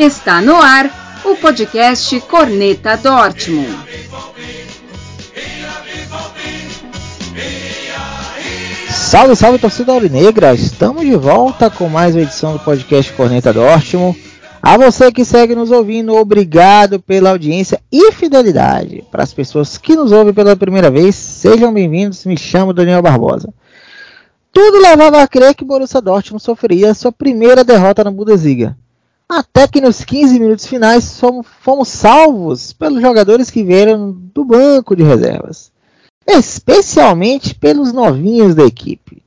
Está no ar o podcast Corneta Dortmund. Salve, salve torcida Aurinegra! Estamos de volta com mais uma edição do podcast Corneta Dortmund. A você que segue nos ouvindo, obrigado pela audiência e fidelidade. Para as pessoas que nos ouvem pela primeira vez, sejam bem-vindos. Me chamo Daniel Barbosa. Tudo levava a crer que Borussia Dortmund sofreria sua primeira derrota na Bundesliga. Até que nos 15 minutos finais fomos, fomos salvos pelos jogadores que vieram do banco de reservas. Especialmente pelos novinhos da equipe.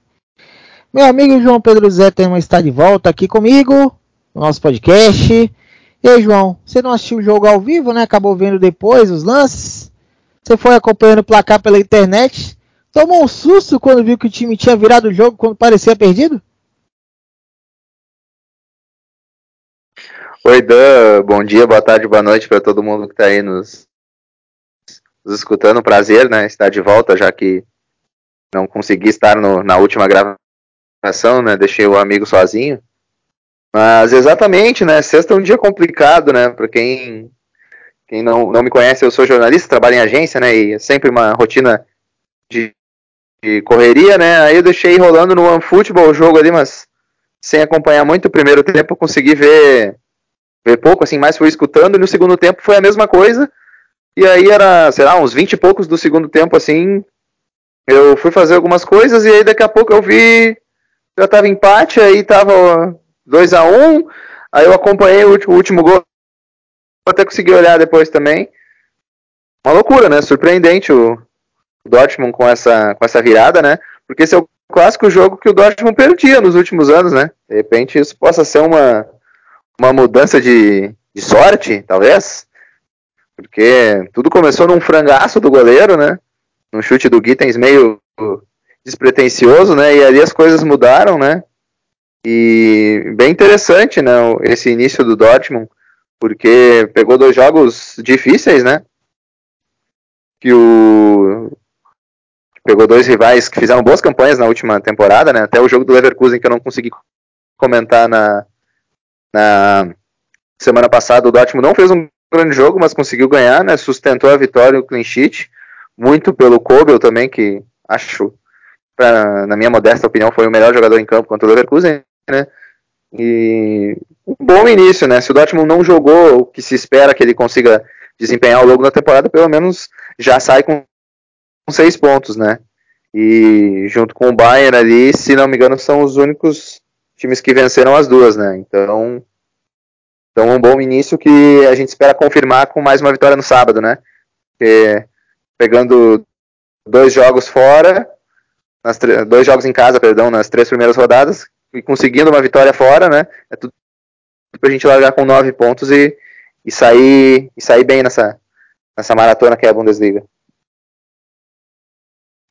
Meu amigo João Pedro Zé Terma está de volta aqui comigo no nosso podcast. E aí, João, você não assistiu o jogo ao vivo, né? Acabou vendo depois os lances? Você foi acompanhando o placar pela internet? Tomou um susto quando viu que o time tinha virado o jogo quando parecia perdido? Oi, Dan. Bom dia, boa tarde, boa noite para todo mundo que está aí nos, nos, escutando. Prazer, né? Estar de volta, já que não consegui estar no, na última gravação, né? Deixei o amigo sozinho. Mas exatamente, né? Sexta é um dia complicado, né? Para quem, quem não, não me conhece, eu sou jornalista, trabalho em agência, né? E é sempre uma rotina de, de correria, né? Aí eu deixei rolando no OneFootball o jogo ali, mas sem acompanhar muito o primeiro tempo, consegui ver, ver pouco, assim, mais fui escutando, e no segundo tempo foi a mesma coisa. E aí era, sei lá, uns 20 e poucos do segundo tempo, assim, eu fui fazer algumas coisas, e aí daqui a pouco eu vi, já tava empate, aí tava 2 a 1 um, Aí eu acompanhei o último, o último gol. Até consegui olhar depois também. Uma loucura, né? Surpreendente o, o Dortmund com essa, com essa virada, né? Porque esse é o clássico jogo que o Dortmund perdia nos últimos anos, né? De repente isso possa ser uma, uma mudança de, de sorte, talvez. Porque tudo começou num frangaço do goleiro, né? Num chute do Gittens meio despretensioso, né? E ali as coisas mudaram, né? E bem interessante, né, esse início do Dortmund, porque pegou dois jogos difíceis, né? Que o pegou dois rivais que fizeram boas campanhas na última temporada, né? Até o jogo do Leverkusen que eu não consegui comentar na, na semana passada, o Dortmund não fez um grande jogo, mas conseguiu ganhar, né? Sustentou a vitória, o clean sheet, muito pelo Kobel também, que acho, pra, na minha modesta opinião, foi o melhor jogador em campo contra o Leverkusen né? E um bom início, né? Se o Dortmund não jogou o que se espera que ele consiga desempenhar ao longo da temporada, pelo menos já sai com seis pontos, né? E junto com o Bayern ali, se não me engano, são os únicos times que venceram as duas, né? Então, então um bom início que a gente espera confirmar com mais uma vitória no sábado, né? Porque pegando dois jogos fora, dois jogos em casa, perdão, nas três primeiras rodadas, e conseguindo uma vitória fora, né? É tudo pra gente largar com nove pontos e, e, sair, e sair bem nessa, nessa maratona que é a Bundesliga.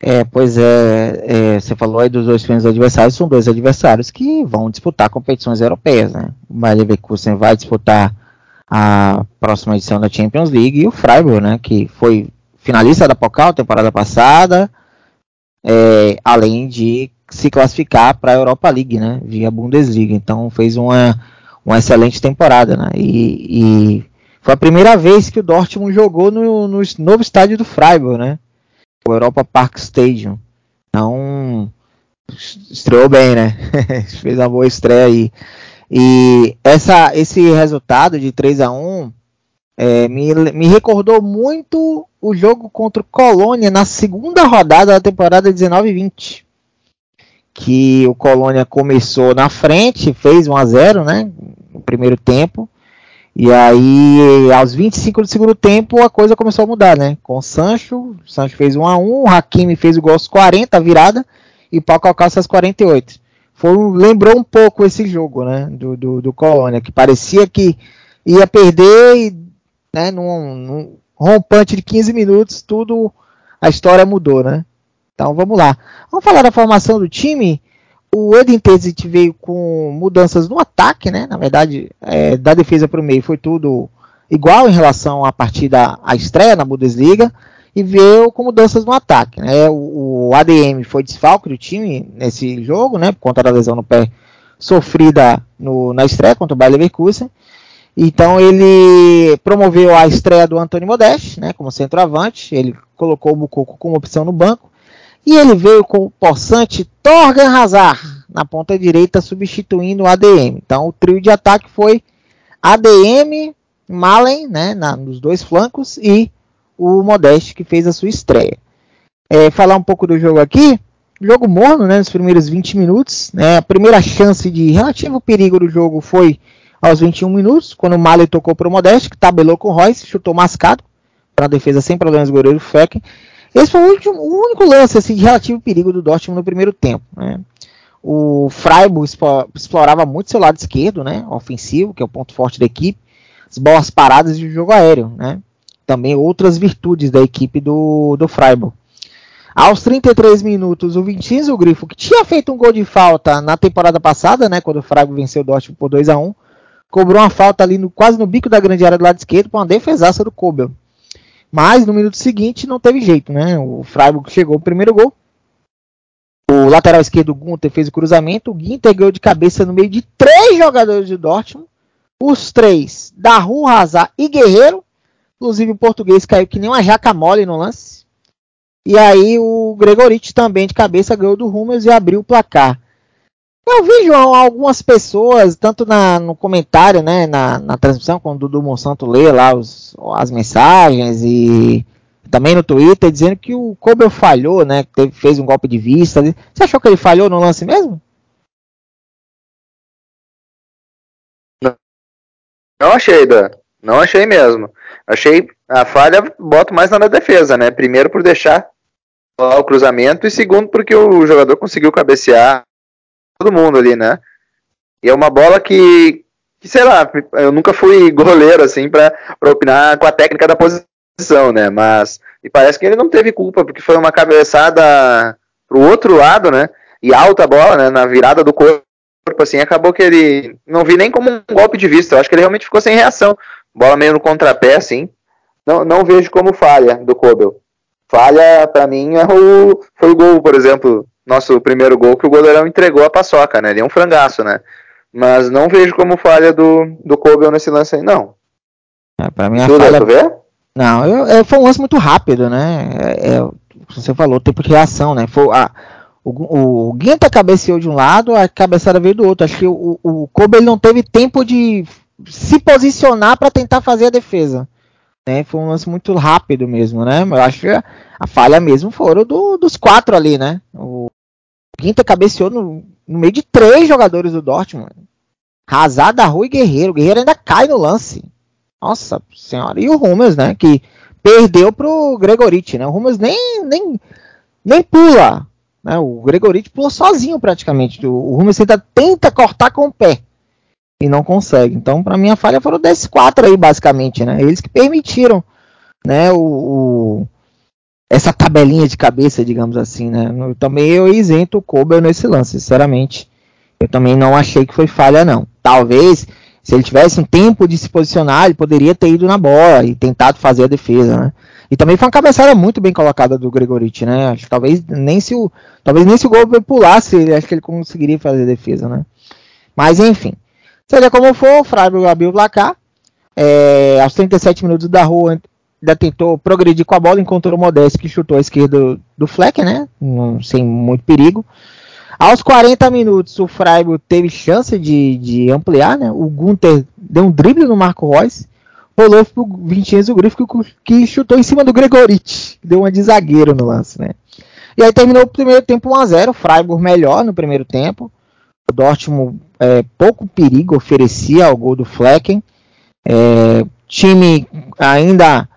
É, pois é, é, você falou aí dos dois primeiros adversários, são dois adversários que vão disputar competições europeias, né? O Bayer Leverkusen vai disputar a próxima edição da Champions League e o Freiburg, né, que foi finalista da Pokal temporada passada, é, além de se classificar para a Europa League, né, via Bundesliga. Então fez uma, uma excelente temporada, né, e, e foi a primeira vez que o Dortmund jogou no, no novo estádio do Freiburg, né, o Europa Park Stadium. Então estreou bem, né, fez uma boa estreia aí. E essa, esse resultado de 3 a 1 é, me, me recordou muito o jogo contra o Colônia na segunda rodada da temporada 19-20 que o Colônia começou na frente, fez 1 a 0 né, no primeiro tempo, e aí aos 25 do segundo tempo a coisa começou a mudar, né, com o Sancho, o Sancho fez 1 a 1 o Hakimi fez o gol aos 40, a virada, e o Paco Alcácer aos 48. Foi, lembrou um pouco esse jogo, né, do, do, do Colônia, que parecia que ia perder e, né, num, num rompante de 15 minutos, tudo, a história mudou, né. Então vamos lá. Vamos falar da formação do time. O Edin Terzic veio com mudanças no ataque, né? Na verdade, é, da defesa para o meio foi tudo igual em relação à partida, à estreia na Bundesliga. E veio com mudanças no ataque. Né? O, o ADM foi desfalque do time nesse jogo, né? Por conta da lesão no pé sofrida no, na estreia contra o Bayer Leverkusen. Então ele promoveu a estreia do Antônio Modeste, né, como centroavante. Ele colocou o Bucoco como opção no banco. E ele veio com o possante Torgan Hazard na ponta direita, substituindo o ADM. Então o trio de ataque foi ADM, Malen, né, na, nos dois flancos, e o Modeste, que fez a sua estreia. É, falar um pouco do jogo aqui. Jogo morno, né, nos primeiros 20 minutos. Né, a primeira chance de relativo perigo do jogo foi aos 21 minutos, quando o Malen tocou para o Modeste, que tabelou com o Royce, chutou mascado, para a defesa sem problemas do goleiro Fecken. Esse foi o, último, o, único lance assim, de relativo perigo do Dortmund no primeiro tempo. Né. O Freiburg explorava muito seu lado esquerdo, né, ofensivo, que é o ponto forte da equipe, as bolas paradas e o jogo aéreo. Né. Também outras virtudes da equipe do, do Freiburg. Aos 33 minutos, o Vincenzo Grifo, que tinha feito um gol de falta na temporada passada, né, quando o Freiburg venceu o Dortmund por 2 a 1 cobrou uma falta ali no, quase no bico da grande área do lado esquerdo para uma defesaça do Kobel. Mas no minuto seguinte não teve jeito, né? O Freiburg chegou o primeiro gol. O lateral esquerdo, Gunter, fez o cruzamento. O Ginter ganhou de cabeça no meio de três jogadores de Dortmund. Os três, Daru, Hazard e Guerreiro. Inclusive o português caiu que nem uma jaca mole no lance. E aí o Gregorich também de cabeça ganhou do Hummels e abriu o placar. Eu vi, João, algumas pessoas, tanto na, no comentário, né, na, na transmissão, quando o Dudu Monsanto lê lá os, as mensagens e também no Twitter, dizendo que o Kobe falhou, né, teve, fez um golpe de vista. Você achou que ele falhou no lance mesmo? Não, não achei, Dan. Não achei mesmo. Achei a falha, boto mais na defesa, né? Primeiro por deixar o cruzamento e segundo porque o jogador conseguiu cabecear todo mundo ali, né? E é uma bola que, que sei lá, eu nunca fui goleiro assim para opinar com a técnica da posição, né? Mas me parece que ele não teve culpa, porque foi uma cabeçada pro outro lado, né? E alta bola, né? Na virada do corpo, assim, acabou que ele. Não vi nem como um golpe de vista. Eu acho que ele realmente ficou sem reação. Bola meio no contrapé, assim. Não, não vejo como falha do Kobel. Falha, para mim, é o, foi o gol, por exemplo, nosso primeiro gol que o goleirão entregou a paçoca, né? Ele é um frangaço, né? Mas não vejo como falha do, do Kobel nesse lance aí, não. É, pra mim a tu falha... ver? Não, eu, eu, foi um lance muito rápido, né? É, é, você falou, tempo de reação, né? Foi, a, o, o Guinta cabeceou de um lado, a cabeçada veio do outro. Acho que o, o Kobe não teve tempo de se posicionar para tentar fazer a defesa. Né? Foi um lance muito rápido mesmo, né? Eu acho que a, a falha mesmo foram do, dos quatro ali, né? O Quinta cabeceou no, no, meio de três jogadores do Dortmund. Razada, Rui e Guerreiro. O Guerreiro ainda cai no lance. Nossa senhora. E o Rummels, né? Que perdeu pro Gregoriti, né? O Rummels nem, nem, nem pula. Né? O Gregoriti pula sozinho praticamente. O Rummels ainda tenta cortar com o pé e não consegue. Então, para mim, a falha foram desses quatro aí, basicamente, né? Eles que permitiram, né, o, o essa tabelinha de cabeça, digamos assim, né? Eu, também eu isento o Kober nesse lance, sinceramente. Eu também não achei que foi falha, não. Talvez, se ele tivesse um tempo de se posicionar, ele poderia ter ido na bola e tentado fazer a defesa, né? E também foi uma cabeçada muito bem colocada do Gregoriti, né? Acho que talvez nem se o, talvez nem se o gol pulasse, acho que ele conseguiria fazer a defesa, né? Mas enfim, Seja como for, o Freiburg abriu o placar. É, aos 37 minutos da rua, ainda tentou progredir com a bola, encontrou o Modeste que chutou a esquerda do, Fleck, né? sem muito perigo. Aos 40 minutos, o Freiburg teve chance de, de ampliar, né? O Gunther deu um drible no Marco Reus. Rolou pro Vincenzo Grifo que, que chutou em cima do Gregorich. Deu uma de zagueiro no lance, né? E aí terminou o primeiro tempo 1x0. O Freiburg melhor no primeiro tempo. O Dortmund é, pouco perigo oferecia ao gol do Flecken. É, time ainda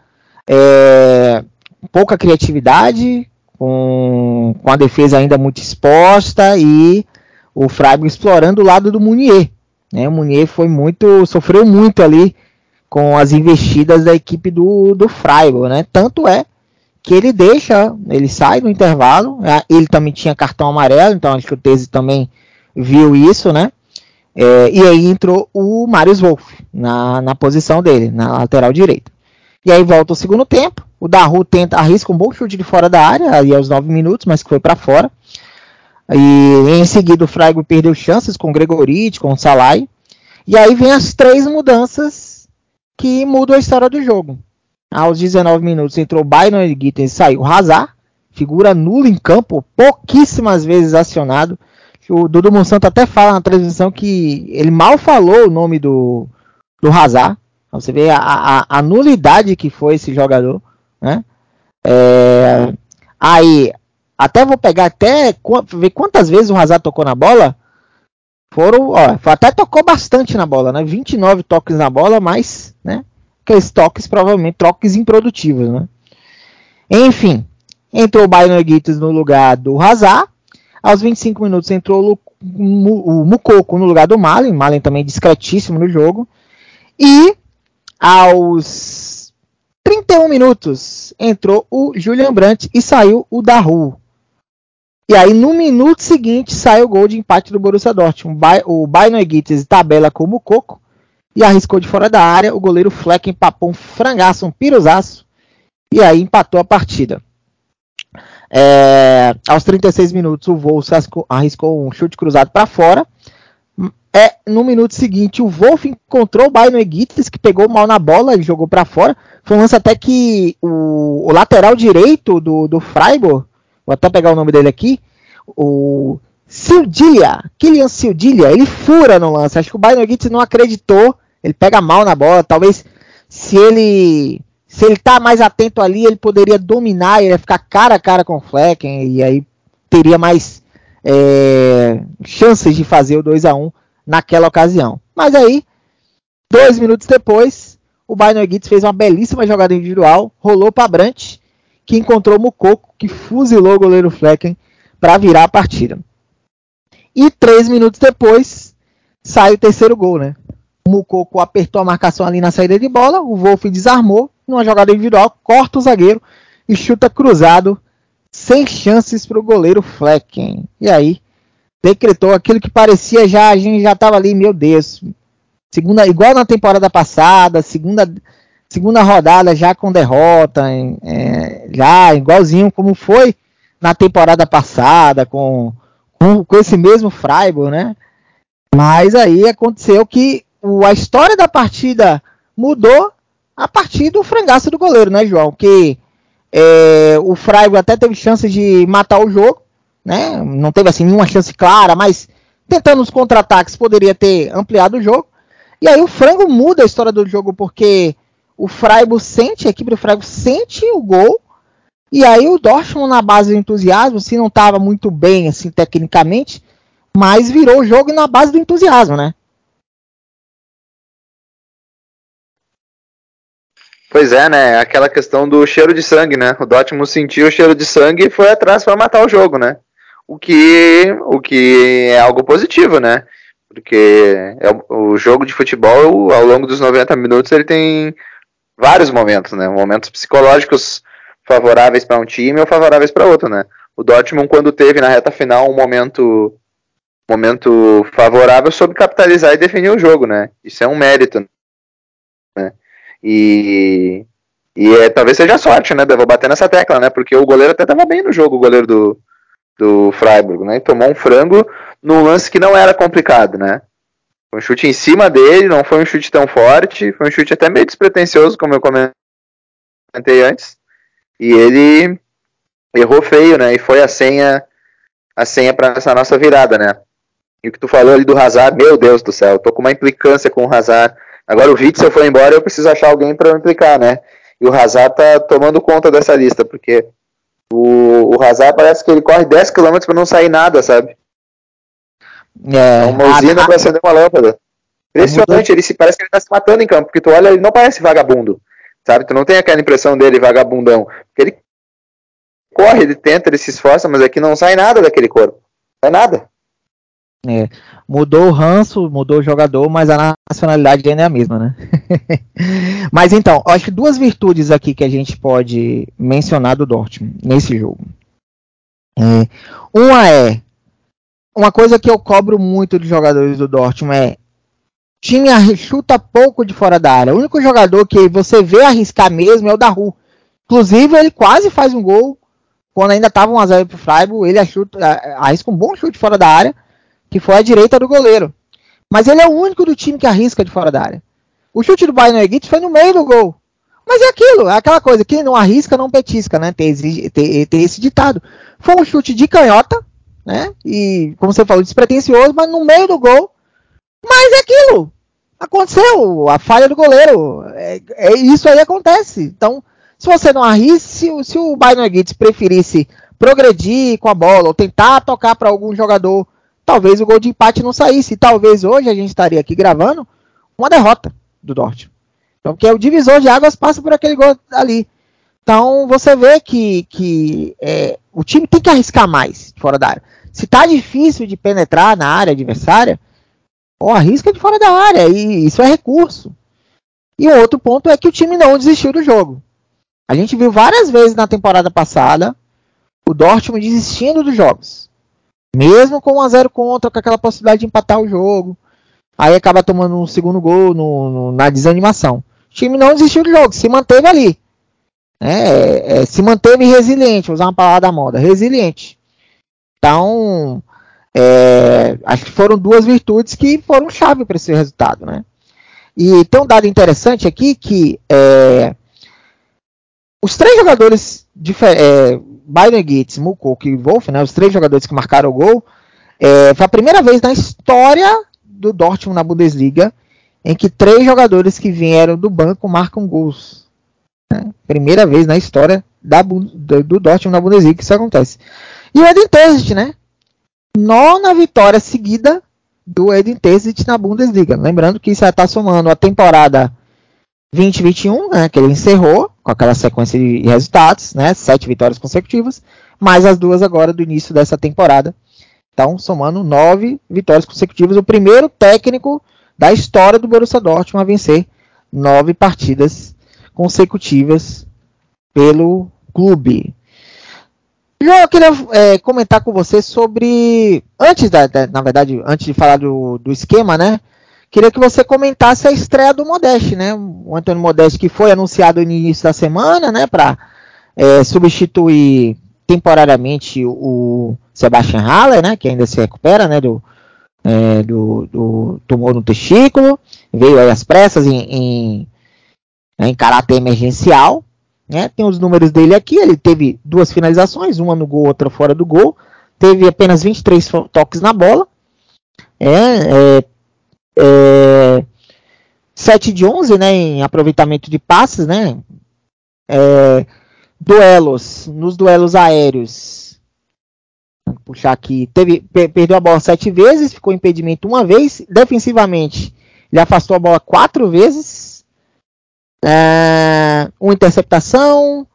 é, pouca criatividade, com, com a defesa ainda muito exposta e o Freiburg explorando o lado do Munier. Né? O Munier foi muito, sofreu muito ali com as investidas da equipe do, do Freiburg, né? Tanto é que ele deixa, ele sai no intervalo, ele também tinha cartão amarelo, então acho que o Tese também viu isso, né? É, e aí entrou o Marius Wolff na, na posição dele, na lateral direita. E aí volta o segundo tempo. O Daru tenta, arrisca um bom chute de fora da área, aí aos 9 minutos, mas que foi para fora. E em seguida o Freiburg perdeu chances com o Gregoriti, com o Salai. E aí vem as três mudanças que muda a história do jogo. Aos 19 minutos entrou Byron Gittens e saiu Hazard, figura nula em campo, pouquíssimas vezes acionado. O Dudu Monsanto até fala na transmissão que ele mal falou o nome do, do Hazard. Você vê a, a, a nulidade que foi esse jogador. Né? É, aí, até vou pegar até ver quantas vezes o Hazard tocou na bola. Foram, ó, até tocou bastante na bola, né? 29 toques na bola, mas, né? Aqueles toques provavelmente toques improdutivos, né? Enfim, entrou o Byron Gittes no lugar do Hazard. Aos 25 minutos entrou o Mukoko no lugar do Malen. Malen também discretíssimo no jogo. E aos 31 minutos entrou o Julian Brandt e saiu o Daru. E aí, no minuto seguinte, sai o gol de empate do Borussia Dortmund. O Bayern Gittes tabela como coco e arriscou de fora da área. O goleiro Fleck empapou um frangaço, um piruzaço. E aí empatou a partida. É, aos 36 minutos, o Wolf arriscou um chute cruzado para fora. É, no minuto seguinte, o Wolf encontrou o Bayern Gittes, que pegou mal na bola e jogou para fora. Foi um lance até que o, o lateral direito do, do Freiburg Vou até pegar o nome dele aqui. O Sildilia, Kylian Sildilia, ele fura no lance. Acho que o Bayern Gitz não acreditou. Ele pega mal na bola. Talvez se ele se ele tá mais atento ali, ele poderia dominar, ele ia ficar cara a cara com o Flecken e aí teria mais é, chances de fazer o 2 a 1 naquela ocasião. Mas aí, dois minutos depois, o Bayern Gitz fez uma belíssima jogada individual, rolou para Brandt que encontrou Mukoko, que fuzilou o goleiro Flecken para virar a partida. E três minutos depois, sai o terceiro gol, né? O Mukoko apertou a marcação ali na saída de bola, o Wolf desarmou, numa jogada individual, corta o zagueiro e chuta cruzado, sem chances para o goleiro Flecken. E aí, decretou aquilo que parecia já, a gente já estava ali, meu Deus. Segunda, igual na temporada passada, segunda segunda rodada já com derrota, é, já igualzinho como foi na temporada passada, com, com, com, esse mesmo Freiburg, né? Mas aí aconteceu que o, a história da partida mudou a partir do frangaço do goleiro, né, João? Que é, o Freiburg até teve chance de matar o jogo, né? Não teve assim nenhuma chance clara, mas tentando os contra-ataques poderia ter ampliado o jogo. E aí o frango muda a história do jogo porque o Freiburg sente, a equipe do Freiburg sente o gol, e aí o Dortmund na base do entusiasmo, se não estava muito bem assim tecnicamente, mas virou o jogo na base do entusiasmo, né? Pois é, né? Aquela questão do cheiro de sangue, né? O Dortmund sentiu o cheiro de sangue e foi atrás para matar o jogo, né? O que, o que é algo positivo, né? Porque é o jogo de futebol, ao longo dos 90 minutos, ele tem vários momentos, né? Momentos psicológicos favoráveis para um time ou favoráveis para outro, né? O Dortmund quando teve na reta final um momento momento favorável soube capitalizar e definir o jogo, né? Isso é um mérito, né? E e é, talvez seja sorte, né? Vou bater nessa tecla, né? Porque o goleiro até estava bem no jogo, o goleiro do, do Freiburg, né? E tomou um frango num lance que não era complicado, né? Foi um chute em cima dele, não foi um chute tão forte, foi um chute até meio despretensioso, como eu comentei antes. E ele errou feio, né? E foi a senha a senha para essa nossa virada, né? E o que tu falou ali do Hazard, meu Deus do céu, tô com uma implicância com o Hazard. Agora o Witzel foi embora, eu preciso achar alguém para implicar, né? E o Hazard tá tomando conta dessa lista, porque o, o Hazard parece que ele corre 10 km para não sair nada, sabe? É, é uma usina a... para acender uma lâmpada. Impressionante, ele se parece que ele tá se matando em campo, porque tu olha, ele não parece vagabundo, sabe? Tu não tem aquela impressão dele vagabundão. Porque ele corre, ele tenta, ele se esforça, mas aqui não sai nada daquele corpo. Não sai nada. É, mudou o ranço, mudou o jogador, mas a nacionalidade ainda é a mesma, né? mas então, acho que duas virtudes aqui que a gente pode mencionar do Dortmund nesse jogo. É, uma é uma coisa que eu cobro muito dos jogadores do Dortmund é time chuta pouco de fora da área. O único jogador que você vê arriscar mesmo é o Daru. Inclusive, ele quase faz um gol quando ainda estava um a 0 pro Freiburg. Ele arrisca um bom chute fora da área, que foi à direita do goleiro. Mas ele é o único do time que arrisca de fora da área. O chute do Bayern Egito foi no meio do gol. Mas é aquilo, é aquela coisa, quem não arrisca não petisca, né? Tem, tem, tem esse ditado. Foi um chute de canhota, né? E, como você falou, despretensioso, mas no meio do gol. Mas é aquilo. Aconteceu, a falha do goleiro. É, é isso aí acontece. Então, se você não arrisca, se, se o Bayern Gitz preferisse progredir com a bola ou tentar tocar para algum jogador, talvez o gol de empate não saísse. Talvez hoje a gente estaria aqui gravando uma derrota do Dortmund. Então, porque o divisor de águas passa por aquele gol ali. Então, você vê que, que é, o time tem que arriscar mais fora da área. Se tá difícil de penetrar na área adversária, ou arrisca de fora da área. E isso é recurso. E o outro ponto é que o time não desistiu do jogo. A gente viu várias vezes na temporada passada o Dortmund desistindo dos jogos. Mesmo com 1 a 0 contra, com aquela possibilidade de empatar o jogo. Aí acaba tomando um segundo gol no, no, na desanimação. O time não desistiu do jogo, se manteve ali. É, é, se manteve resiliente, usar uma palavra da moda, resiliente. Então, é, acho que foram duas virtudes que foram chave para esse resultado, né? E tem um dado interessante aqui que é, os três jogadores, Bayern Gates, Mukoko e Wolf, né, os três jogadores que marcaram o gol, é, foi a primeira vez na história do Dortmund na Bundesliga em que três jogadores que vieram do banco marcam gols. Né? Primeira vez na história da, do, do Dortmund na Bundesliga que isso acontece. E o Eden Terzic, né? Nona vitória seguida do Eden Terzic na Bundesliga. Lembrando que isso está somando a temporada 2021, né, que ele encerrou com aquela sequência de resultados, né, sete vitórias consecutivas, mais as duas agora do início dessa temporada. Então, somando nove vitórias consecutivas, o primeiro técnico da história do Borussia Dortmund a vencer nove partidas consecutivas pelo clube. Eu queria é, comentar com você sobre, antes da, da, na verdade, antes de falar do, do esquema, né? Queria que você comentasse a estreia do Modeste, né? O Antônio Modeste que foi anunciado no início da semana, né? Para é, substituir temporariamente o Sebastian Haller, né? Que ainda se recupera, né? Do, é, do, do tumor no testículo. Veio aí às pressas em, em, em caráter emergencial. Né? Tem os números dele aqui. Ele teve duas finalizações, uma no gol, outra fora do gol. Teve apenas 23 toques na bola. É, é, é, 7 de 11 né, em aproveitamento de passes, né? É, duelos, nos duelos aéreos. Vou puxar aqui. Teve, perdeu a bola sete vezes, ficou impedimento uma vez. Defensivamente, ele afastou a bola quatro vezes. É, uma interceptação,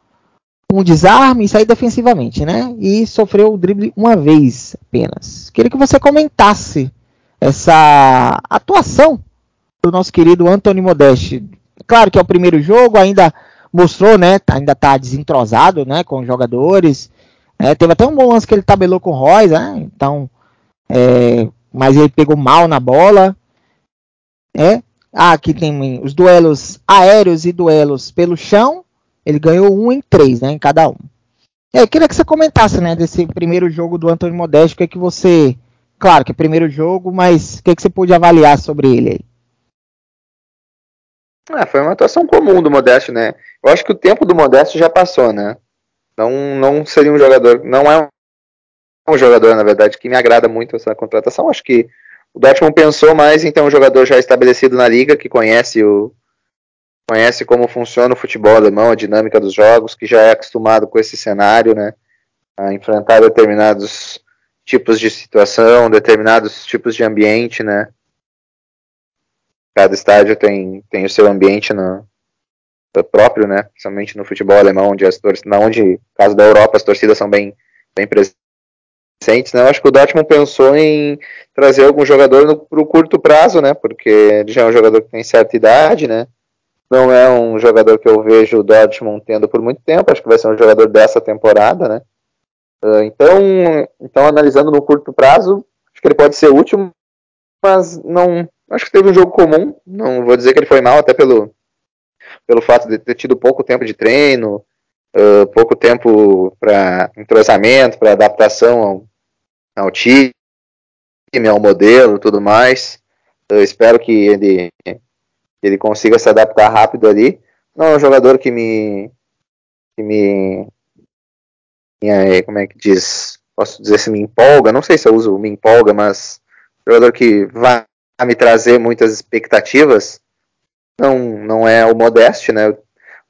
um desarme, aí defensivamente, né? E sofreu o drible uma vez apenas. Queria que você comentasse essa atuação do nosso querido Anthony Modeste. Claro que é o primeiro jogo, ainda mostrou, né? Ainda está desentrosado, né? Com os jogadores. É, teve até um bom lance que ele tabelou com o Royce, né? Então, é, mas ele pegou mal na bola. É. Ah, aqui tem os duelos aéreos e duelos pelo chão. Ele ganhou um em três, né? Em cada um. É, eu queria que você comentasse, né? Desse primeiro jogo do Antônio Modeste, o que, é que você Claro que é primeiro jogo, mas o que, que você pôde avaliar sobre ele aí? Ah, foi uma atuação comum do Modesto, né? Eu acho que o tempo do Modesto já passou, né? Não, não seria um jogador, não é um jogador, na verdade, que me agrada muito essa contratação. Acho que o Dortmund pensou mais em ter um jogador já estabelecido na liga, que conhece o conhece como funciona o futebol alemão, a dinâmica dos jogos, que já é acostumado com esse cenário, né? A enfrentar determinados tipos de situação, determinados tipos de ambiente, né? Cada estádio tem, tem o seu ambiente no, próprio, né? Principalmente no futebol alemão, onde as torcidas, onde, no caso da Europa, as torcidas são bem, bem presentes, né? Eu acho que o Dortmund pensou em trazer algum jogador para o curto prazo, né? Porque ele já é um jogador que tem certa idade, né? Não é um jogador que eu vejo o Dortmund tendo por muito tempo, acho que vai ser um jogador dessa temporada, né? Uh, então, então, analisando no curto prazo, acho que ele pode ser útil, mas não. Acho que teve um jogo comum. Não vou dizer que ele foi mal, até pelo, pelo fato de ter tido pouco tempo de treino, uh, pouco tempo para entrosamento, para adaptação ao, ao time, ao modelo tudo mais. Eu espero que ele ele consiga se adaptar rápido ali. Não é um jogador que me. que me. Como é que diz? Posso dizer se me empolga? Não sei se eu uso me empolga, mas. Jogador que vai me trazer muitas expectativas. Não, não é o Modeste, né?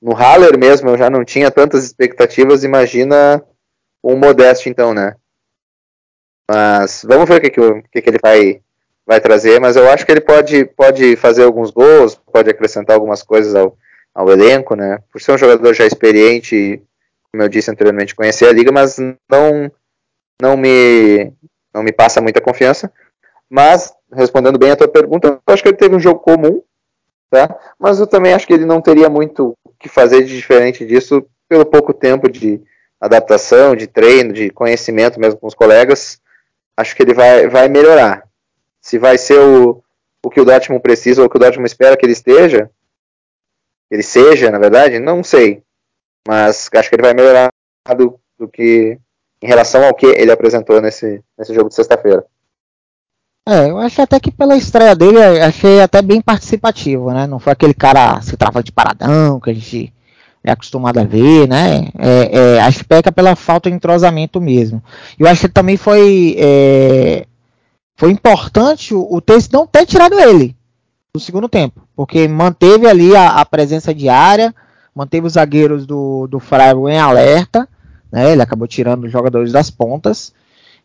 No Haller mesmo eu já não tinha tantas expectativas, imagina o Modeste então, né? Mas vamos ver o que, que, o que, que ele vai, vai trazer, mas eu acho que ele pode, pode fazer alguns gols, pode acrescentar algumas coisas ao, ao elenco, né? Por ser um jogador já experiente, como eu disse anteriormente, conhecer a liga, mas não não me não me passa muita confiança. Mas respondendo bem a tua pergunta, eu acho que ele teve um jogo comum, tá? Mas eu também acho que ele não teria muito o que fazer de diferente disso pelo pouco tempo de adaptação, de treino, de conhecimento mesmo com os colegas. Acho que ele vai, vai melhorar. Se vai ser o, o que o Dortmund precisa ou o que o Dortmund espera que ele esteja, ele seja, na verdade, não sei. Mas acho que ele vai melhorar do, do que em relação ao que ele apresentou nesse, nesse jogo de sexta-feira. É, eu acho até que pela estreia dele, achei até bem participativo, né? Não foi aquele cara se trava de paradão que a gente é acostumado a ver, né? É, é, acho que peca pela falta de entrosamento mesmo. Eu acho que também foi é, foi importante o, o ter não ter tirado ele no segundo tempo, porque manteve ali a, a presença diária, manteve os zagueiros do, do Freiburg em alerta, né? Ele acabou tirando os jogadores das pontas.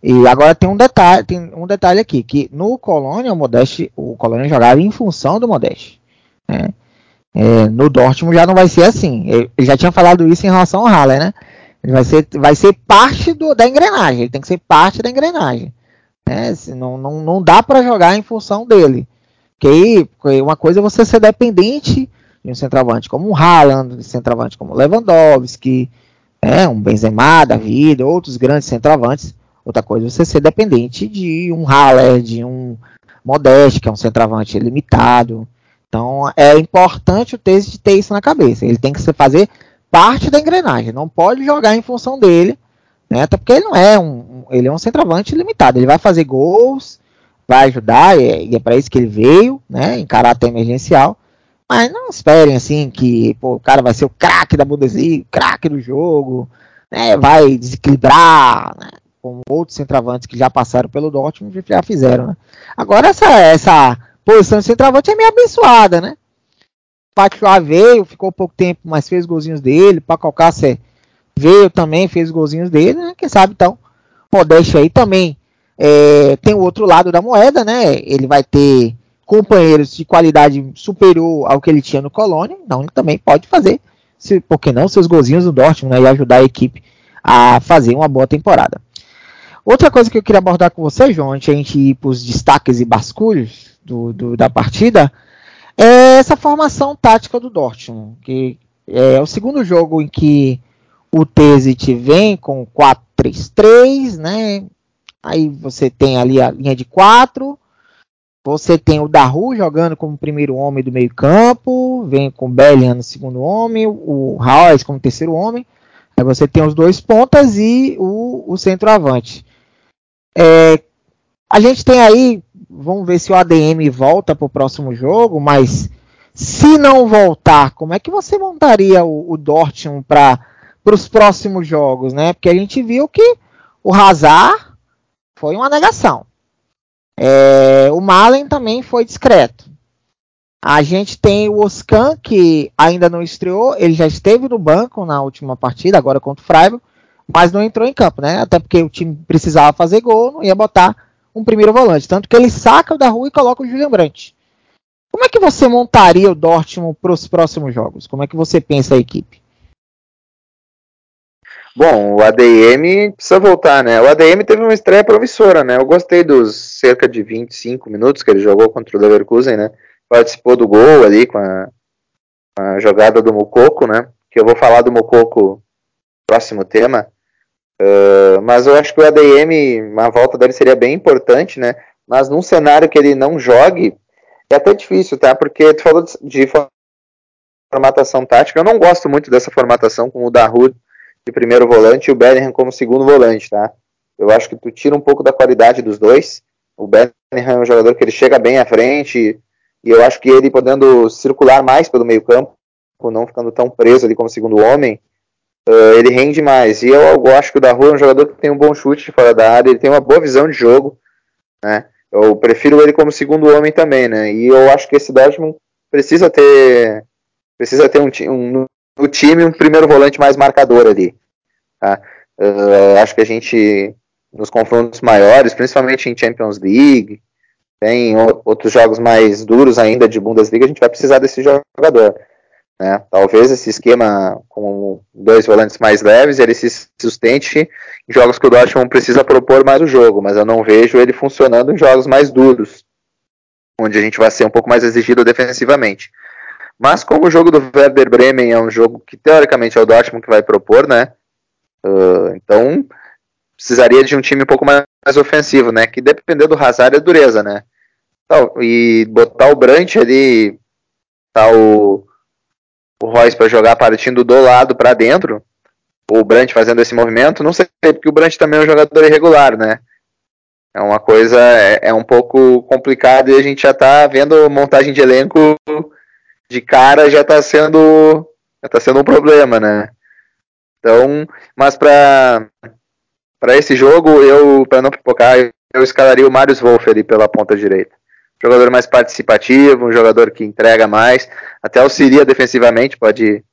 E agora tem um detalhe, tem um detalhe aqui, que no Colônia o Modeste, o Colônia jogava em função do Modeste. Né? É, no Dortmund já não vai ser assim. Ele já tinha falado isso em relação ao Haller, né? Ele vai ser, vai ser parte do, da engrenagem. Ele tem que ser parte da engrenagem. Né? Não, não, não dá para jogar em função dele. Porque uma coisa é você ser dependente de um centroavante como o Haaland, um centroavante como Lewandowski, né? um Benzema da vida, outros grandes centroavantes. Outra coisa é você ser dependente de um Haller, de um Modeste, que é um centroavante limitado. Então é importante o Tese ter isso na cabeça. Ele tem que fazer parte da engrenagem, não pode jogar em função dele, né? Até porque ele não é um, ele é um centroavante limitado. Ele vai fazer gols, vai ajudar, e é, é para isso que ele veio, né? Em caráter emergencial. Mas não esperem assim que pô, o cara vai ser o craque da Bundesliga, craque do jogo, né? Vai desequilibrar, né? como outros centroavantes que já passaram pelo Dortmund já fizeram, né? Agora essa essa posição de centroavante é meio abençoada, né? Pachua veio, ficou pouco tempo, mas fez golzinhos dele. Paco Alcácer veio também, fez golzinhos dele, né? Quem sabe então, Modeste aí também é, tem o outro lado da moeda, né? Ele vai ter companheiros de qualidade superior ao que ele tinha no Colônia, então ele também pode fazer, se, por que não, seus golzinhos no Dortmund né, e ajudar a equipe a fazer uma boa temporada. Outra coisa que eu queria abordar com você, João, antes de a gente ir para os destaques e basculhos, do, do, da partida é essa formação tática do Dortmund, que é o segundo jogo em que o Tezit vem com 4-3-3, né? Aí você tem ali a linha de 4, você tem o Daru jogando como primeiro homem do meio campo, vem com o Bellian no segundo homem, o Reus como terceiro homem, aí você tem os dois pontas e o, o centroavante. É, a gente tem aí Vamos ver se o ADM volta para o próximo jogo, mas se não voltar, como é que você montaria o, o Dortmund para os próximos jogos, né? Porque a gente viu que o Hazard foi uma negação. É, o Malen também foi discreto. A gente tem o Oscan, que ainda não estreou, ele já esteve no banco na última partida, agora contra o Freiburg, mas não entrou em campo, né? Até porque o time precisava fazer gol, não ia botar um primeiro volante. Tanto que ele saca o da rua e coloca o Julian Brandt. Como é que você montaria o Dortmund para os próximos jogos? Como é que você pensa a equipe? Bom, o ADM precisa voltar, né? O ADM teve uma estreia promissora, né? Eu gostei dos cerca de 25 minutos que ele jogou contra o Leverkusen, né? Participou do gol ali com a, a jogada do Mukoko, né? Que eu vou falar do Mukoko próximo tema. Uh, mas eu acho que o ADM, a volta dele seria bem importante, né? Mas num cenário que ele não jogue, é até difícil, tá? Porque tu falou de formatação tática, eu não gosto muito dessa formatação com o Dahoud de primeiro volante e o Bellingham como segundo volante, tá? Eu acho que tu tira um pouco da qualidade dos dois. O Bellingham é um jogador que ele chega bem à frente E eu acho que ele podendo circular mais pelo meio campo, não ficando tão preso ali como segundo homem, uh, ele rende mais. E eu, eu acho que o da Rua é um jogador que tem um bom chute fora da área, ele tem uma boa visão de jogo, né? Eu prefiro ele como segundo homem também, né? E eu acho que esse Dortmund precisa ter precisa ter um, um no time um primeiro volante mais marcador ali. Tá? Uh, acho que a gente nos confrontos maiores, principalmente em Champions League, tem outros jogos mais duros ainda de Bundesliga, a gente vai precisar desse jogador. Né? Talvez esse esquema com dois volantes mais leves ele se sustente em jogos que o Dortmund precisa propor mais o jogo, mas eu não vejo ele funcionando em jogos mais duros, onde a gente vai ser um pouco mais exigido defensivamente. Mas como o jogo do Werder Bremen é um jogo que teoricamente é o Dortmund que vai propor, né? Uh, então precisaria de um time um pouco mais, mais, ofensivo, né? Que depender do Hazard é dureza, né? Então, e botar o Brandt ali, tá o o Royce para jogar partindo do lado para dentro, o Brandt fazendo esse movimento, não sei, porque o Brandt também é um jogador irregular, né? É uma coisa, é, é um pouco complicado e a gente já tá vendo montagem de elenco de cara já tá sendo já tá sendo um problema, né? Então, mas para para esse jogo, eu para não pipocar, eu escalaria o Marius Wolff ali pela ponta direita jogador mais participativo, um jogador que entrega mais, até auxilia defensivamente, pode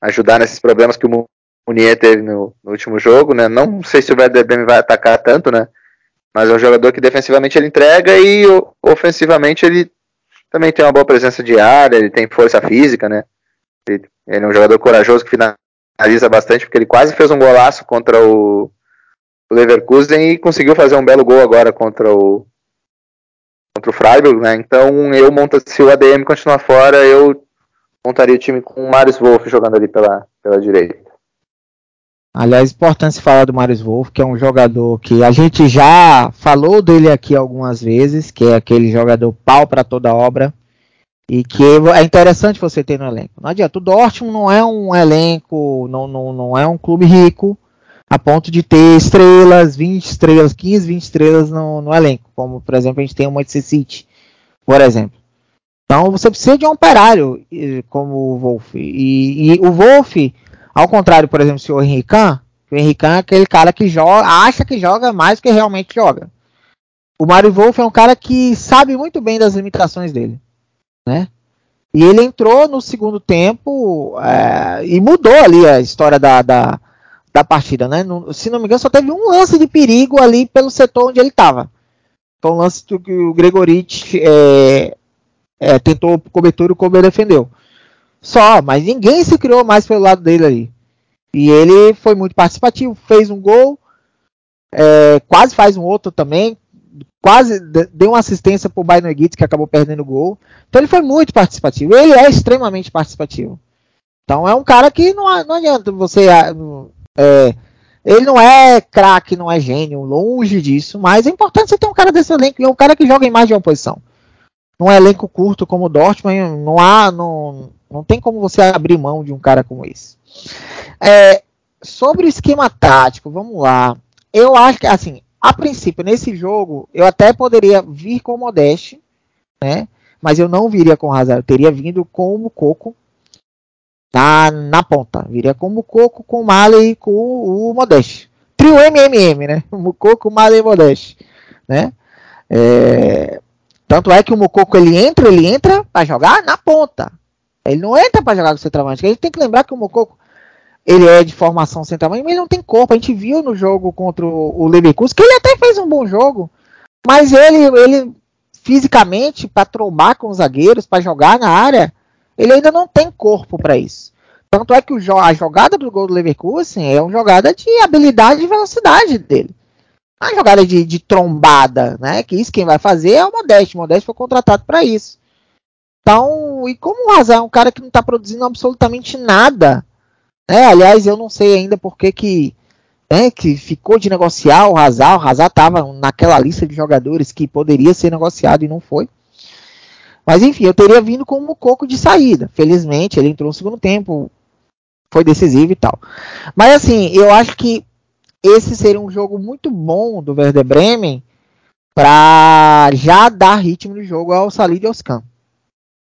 ajudar nesses problemas que o Munier teve no, no, último jogo, né? Não sei se o Werder Bremen vai atacar tanto, né? Mas é um jogador que defensivamente ele entrega e ofensivamente ele também tem uma boa presença de área, ele tem força física, né? Ele, ele é um jogador corajoso que finaliza bastante, porque ele quase fez um golaço contra o, o Leverkusen e conseguiu fazer um belo gol agora contra o, contra o Freiburg, né? Então eu monto, se o ADM continuar fora, eu montaria o time com o Marius Wolff jogando ali pela, pela direita. Aliás, importante falar do Marius Wolff, que é um jogador que a gente já falou dele aqui algumas vezes, que é aquele jogador pau para toda obra e que é interessante você ter no elenco. Não adianta, o Dortmund não é um elenco, não, não, não é um clube rico, a ponto de ter estrelas, 20 estrelas, 15, 20 estrelas no, no elenco, como por exemplo a gente tem o Manchester City, por exemplo. Então você precisa de um operário como o Wolf. E, e o Wolf, ao contrário, por exemplo, se o Henrique o Henrique é aquele cara que joga, acha que joga mais do que realmente joga. O Mario Wolf é um cara que sabe muito bem das limitações dele, né? E ele entrou no segundo tempo é, e mudou ali a história da, da, da partida, né? se não me engano, só teve um lance de perigo ali pelo setor onde ele estava. Foi um lance que o Gregorich é, é, tentou cobertura e o Kobe defendeu. Só, mas ninguém se criou mais pelo lado dele ali. E ele foi muito participativo, fez um gol, é, quase faz um outro também, quase deu uma assistência para o Bayern Gitz, que acabou perdendo o gol. Então ele foi muito participativo. Ele é extremamente participativo. Então é um cara que não, não adianta você é, ele não é craque, não é gênio, longe disso, mas é importante você ter um cara desse elenco, e um cara que joga em mais de uma posição. Num elenco curto como o Dortmund, não há, não, não tem como você abrir mão de um cara como esse. É, sobre o esquema tático, vamos lá. Eu acho que, assim, a princípio, nesse jogo, eu até poderia vir com o Modeste, né? Mas eu não viria com o Hazard, eu teria vindo com o Mukoko, tá na ponta. Viria com o Mucoco, com o Mali e com o, Modeste. Trio MMM, né? Mucoco, Mali e Modeste, né? É... Tanto é que o Mucoco ele entra, ele entra para jogar na ponta. Ele não entra para jogar com o. A gente tem que lembrar que o Mucoco ele é de formação centroavante, mas ele não tem corpo. A gente viu no jogo contra o Leverkusen que ele até fez um bom jogo, mas ele, ele fisicamente para trombar com os zagueiros, para jogar na área, ele ainda não tem corpo para isso. Tanto é que a jogada do gol do Leverkusen é uma jogada de habilidade e velocidade dele. Uma jogada de, de, trombada, né? Que isso quem vai fazer é o Modeste. O Modeste foi contratado para isso. Então, e como o Hazard é um cara que não está produzindo absolutamente nada, né? Aliás, eu não sei ainda por que que, né, que ficou de negociar o Hazard. O Hazard estava naquela lista de jogadores que poderia ser negociado e não foi. Mas enfim, eu teria vindo com Coco de saída. Felizmente, ele entrou no segundo tempo, foi decisivo e tal. Mas assim, eu acho que esse seria um jogo muito bom do Werder Bremen para já dar ritmo de jogo ao Salid Oscan.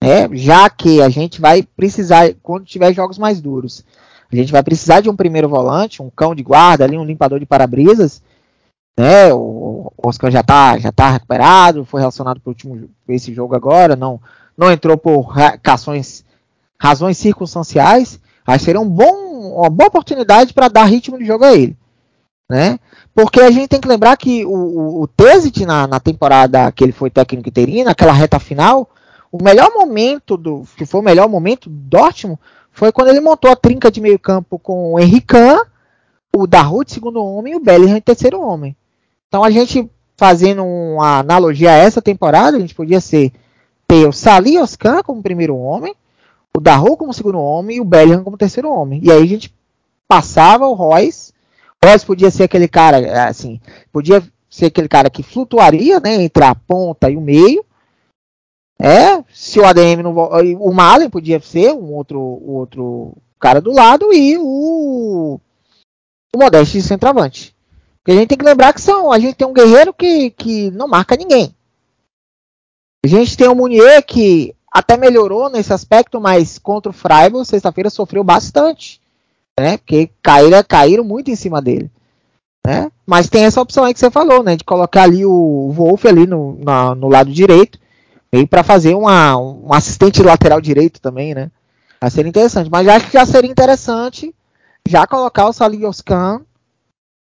Né? já que a gente vai precisar, quando tiver jogos mais duros, a gente vai precisar de um primeiro volante, um cão de guarda ali, um limpador de para-brisas, né? O Oscar já está já tá recuperado, foi relacionado para último esse jogo agora, não não entrou por razões, razões circunstanciais. Que seria um bom, uma boa oportunidade para dar ritmo de jogo a ele, né? Porque a gente tem que lembrar que o, o, o na, na temporada que ele foi técnico interino, naquela reta final, o melhor momento do que foi o melhor momento do Dortmund foi quando ele montou a trinca de meio campo com o Henrican, o Darut segundo homem e o Bellingham terceiro homem. Então a gente fazendo uma analogia a essa temporada, a gente podia ser ter o Salih Oscan como primeiro homem, o Darro como segundo homem e o Bellingham como terceiro homem. E aí a gente passava o Royce. O Royce podia ser aquele cara, assim, podia ser aquele cara que flutuaria, né, entre a ponta e o meio. É, se o ADM não o Malen podia ser um outro outro cara do lado e o o Modeste de centroavante. Porque a gente tem que lembrar que são, a gente tem um guerreiro que, que não marca ninguém. A gente tem o Munier que até melhorou nesse aspecto, mas contra o Freiburg, sexta-feira, sofreu bastante. Né? Porque caíram, caíram muito em cima dele. Né? Mas tem essa opção aí que você falou, né? De colocar ali o Wolf ali no, na, no lado direito. E para fazer uma, um assistente lateral direito também, né? Vai ser interessante. Mas acho que já seria interessante já colocar o Salioscan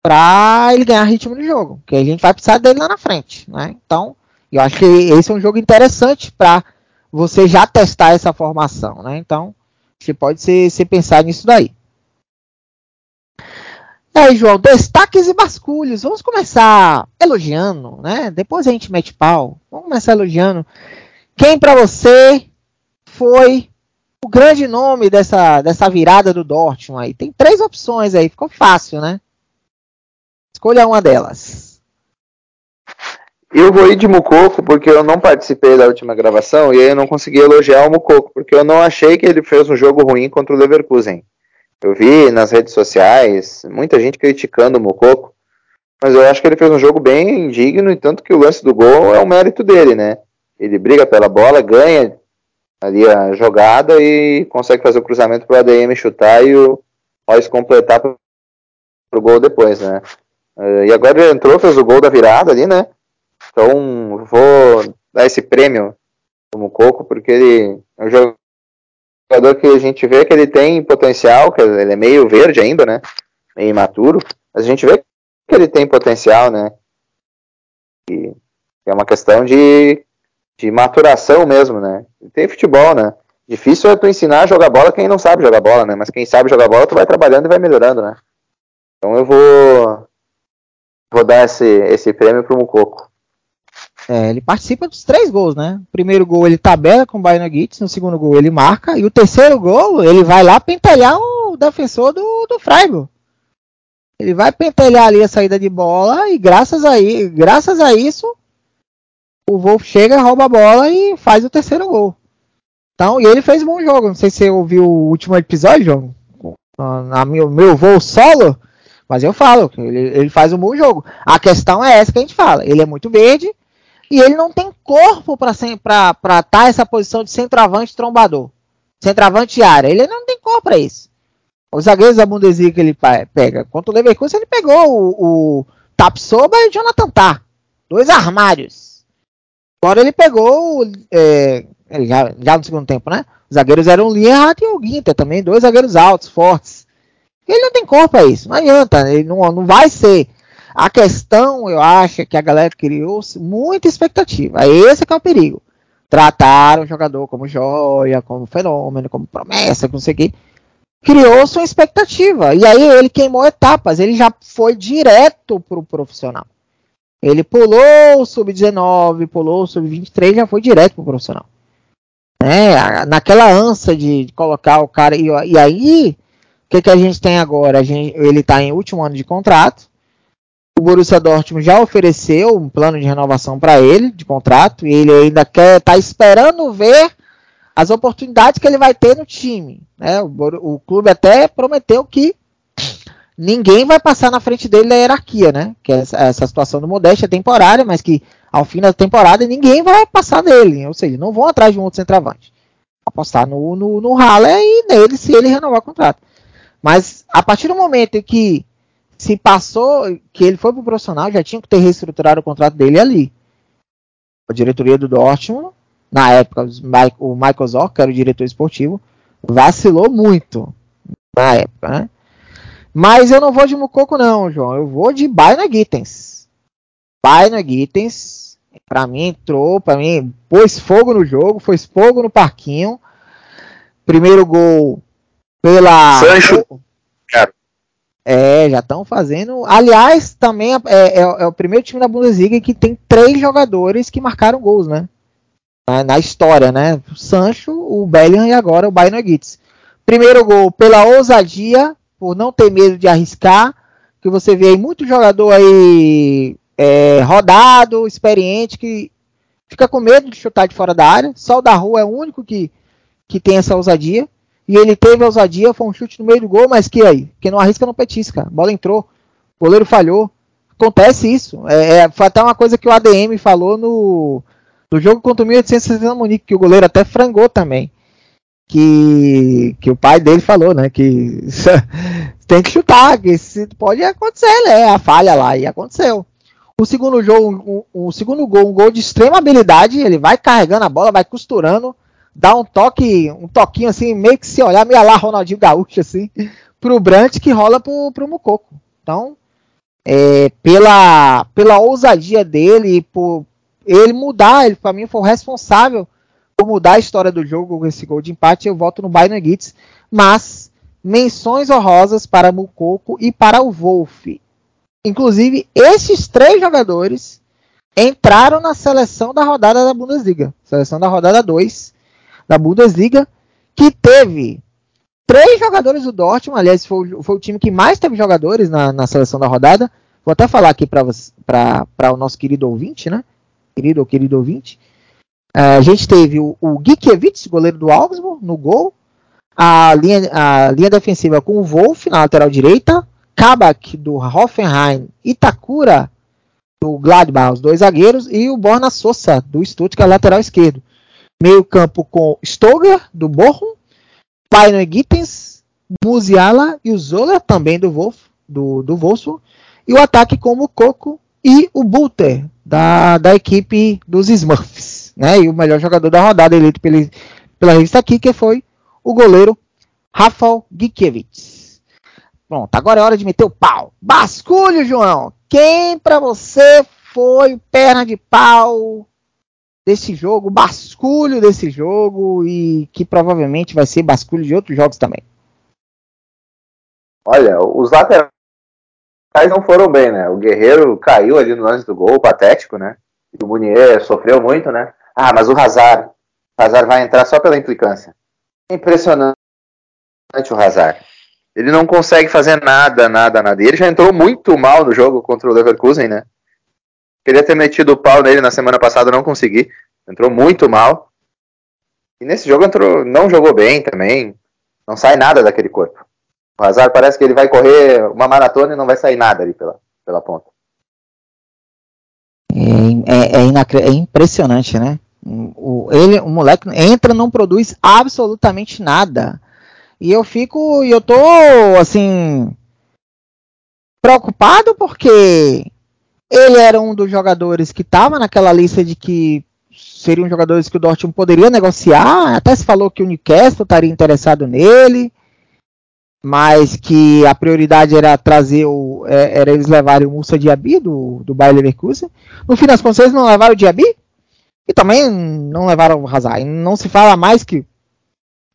para ele ganhar ritmo de jogo, que a gente vai precisar dele lá na frente, né? Então, eu acho que esse é um jogo interessante para você já testar essa formação, né? Então, você pode ser, ser pensar nisso daí. Aí, João, destaques e basculhos. Vamos começar elogiando, né? Depois a gente mete pau. Vamos começar elogiando. Quem para você foi o grande nome dessa, dessa virada do Dortmund aí? Tem três opções aí, ficou fácil, né? Escolha uma delas. Eu vou ir de Mucoco porque eu não participei da última gravação e aí eu não consegui elogiar o Mucoco, porque eu não achei que ele fez um jogo ruim contra o Leverkusen. Eu vi nas redes sociais muita gente criticando o Mucoco, mas eu acho que ele fez um jogo bem digno e tanto que o lance do gol é um mérito dele, né? Ele briga pela bola, ganha ali a jogada e consegue fazer o cruzamento para o ADM chutar e o Royce completar para o gol depois, né? Uh, e agora ele entrou, fez o gol da virada ali, né? Então vou dar esse prêmio como Coco, porque ele é um jogador que a gente vê que ele tem potencial, que ele é meio verde ainda, né? Meio imaturo, mas a gente vê que ele tem potencial, né? E é uma questão de, de maturação mesmo, né? Tem futebol, né? Difícil é tu ensinar a jogar bola quem não sabe jogar bola, né? Mas quem sabe jogar bola, tu vai trabalhando e vai melhorando, né? Então eu vou vou dar esse, esse prêmio pro Mucoco. É, ele participa dos três gols, né? O primeiro gol ele tabela com o Bayern Gitz, no segundo gol ele marca, e o terceiro gol ele vai lá pentelhar o defensor do, do Freiburg. Ele vai pentelhar ali a saída de bola e graças a, graças a isso o Wolf chega, rouba a bola e faz o terceiro gol. Então, e ele fez um bom jogo. Não sei se você ouviu o último episódio, João. Na meu, meu voo solo, mas eu falo, ele, ele faz um bom jogo. A questão é essa que a gente fala. Ele é muito verde e ele não tem corpo para estar tá essa posição de centroavante trombador. Centroavante área. Ele não tem corpo para isso. Os zagueiros da Bundesliga que ele pega. Contra o Leverkusen, ele pegou o, o Tapsoba e o Jonathan Tah. Dois armários. Agora ele pegou. É, já, já no segundo tempo, né? Os zagueiros eram o Lienhardt e o Ginter também. Dois zagueiros altos, fortes. Ele não tem corpo para isso, não adianta, ele não, não vai ser. A questão, eu acho, é que a galera criou muita expectativa. Esse é o perigo. Trataram o jogador como joia, como fenômeno, como promessa, não sei o. Criou-se uma expectativa. E aí ele queimou etapas. Ele já foi direto para o profissional. Ele pulou o sub-19, pulou o sub-23, já foi direto para o profissional. É, naquela ânsia de colocar o cara. E, e aí que, que a gente tem agora? Gente, ele está em último ano de contrato. O Borussia Dortmund já ofereceu um plano de renovação para ele, de contrato, e ele ainda quer, está esperando ver as oportunidades que ele vai ter no time. Né? O, o, clube até prometeu que ninguém vai passar na frente dele da hierarquia, né? Que é essa, essa situação do Modeste é temporária, mas que ao fim da temporada ninguém vai passar dele, ou seja, não vão atrás de um outro centroavante. apostar no, no, no Haller e nele se ele renovar o contrato. Mas a partir do momento em que se passou, que ele foi pro profissional, já tinha que ter reestruturado o contrato dele ali. A diretoria do Dortmund, na época, o Michael Zorc, que era o diretor esportivo, vacilou muito na época, né? Mas eu não vou de Mucoco não, João. Eu vou de Bayern Gittens. Bayern Gittens, para mim entrou, para mim pôs fogo no jogo, foi fogo no parquinho. Primeiro gol pela Sancho. Cara. É, já estão fazendo. Aliás, também é, é, é, o primeiro time da Bundesliga que tem três jogadores que marcaram gols, né? Na, na história, né? O Sancho, o Bellingham e agora o Bayern Gittens. Primeiro gol pela ousadia, por não ter medo de arriscar. Que você vê aí muito jogador aí é, rodado, experiente, que fica com medo de chutar de fora da área. Só o da rua é o único que, que tem essa ousadia. E ele teve a ousadia, foi um chute no meio do gol, mas que aí? Que não arrisca não petisca. A bola entrou, o goleiro falhou. Acontece isso. É, é, foi até uma coisa que o ADM falou no, no jogo contra o 1860 Munique, que o goleiro até frangou também. Que, que o pai dele falou, né? Que tem que chutar, que se, pode acontecer, né? A falha lá, e aconteceu. O segundo jogo, o, o segundo gol, um gol de extrema habilidade, ele vai carregando a bola, vai costurando dá um toque, um toquinho assim, meio que se olhar, meio lá Ronaldinho Gaúcho, assim, pro Brant que rola pro, pro Mucoco. Então, é, pela, pela ousadia dele, por ele mudar, ele para mim foi o responsável por mudar a história do jogo com esse gol de empate, eu voto no Bayern Gitz, mas menções honrosas para Mucoco e para o Wolf. Inclusive, esses três jogadores entraram na seleção da rodada da Bundesliga, seleção da rodada 2, da Bundesliga, que teve três jogadores do Dortmund, aliás, foi, foi o time que mais teve jogadores na, na seleção da rodada. Vou até falar aqui para o nosso querido ouvinte, né? Querido ou querido ouvinte. Uh, a gente teve o, o Gikiewicz, goleiro do Augsburg, no gol. A linha, a linha defensiva com o Wolf na lateral direita. Kabak do Hoffenheim. Itakura do Gladbach, os dois zagueiros. E o Borna Sosa do Stuttgart, lateral esquerdo. Meio campo com Stoger, do Bochum, Paino Gittens, Musiala e o Zola, também do Wolf, do, do Wolfsburg. E o ataque com o Coco e o Buter, da, da equipe dos Smurfs. Né? E o melhor jogador da rodada eleito pela, pela revista aqui, que foi o goleiro Rafael Gikiewicz. Pronto, agora é hora de meter o pau. Basculho, João. Quem para você foi perna de pau desse jogo, basculho desse jogo e que provavelmente vai ser basculho de outros jogos também. Olha, os laterais não foram bem, né? O Guerreiro caiu ali no lance do gol, patético, né? E o Munier sofreu muito, né? Ah, mas o Hazard, o Hazard vai entrar só pela implicância. Impressionante o Hazard. Ele não consegue fazer nada, nada, nada. E ele já entrou muito mal no jogo contra o Leverkusen, né? Queria ter metido o pau nele na semana passada, não consegui. Entrou muito mal. E nesse jogo entrou, não jogou bem também. Não sai nada daquele corpo. O Hazard parece que ele vai correr uma maratona e não vai sair nada ali pela, pela ponta. É, é, é, é impressionante, né? O, ele, o moleque entra, não produz absolutamente nada. E eu fico, eu tô assim preocupado porque ele era um dos jogadores que estava naquela lista de que seriam jogadores que o Dortmund poderia negociar. Até se falou que o Newcastle estaria interessado nele, mas que a prioridade era trazer o, é, era eles levarem o Musa Diaby do, do Bayer Leverkusen. No fim das contas, eles não levaram o Diaby e também não levaram o Hazard. não se fala mais que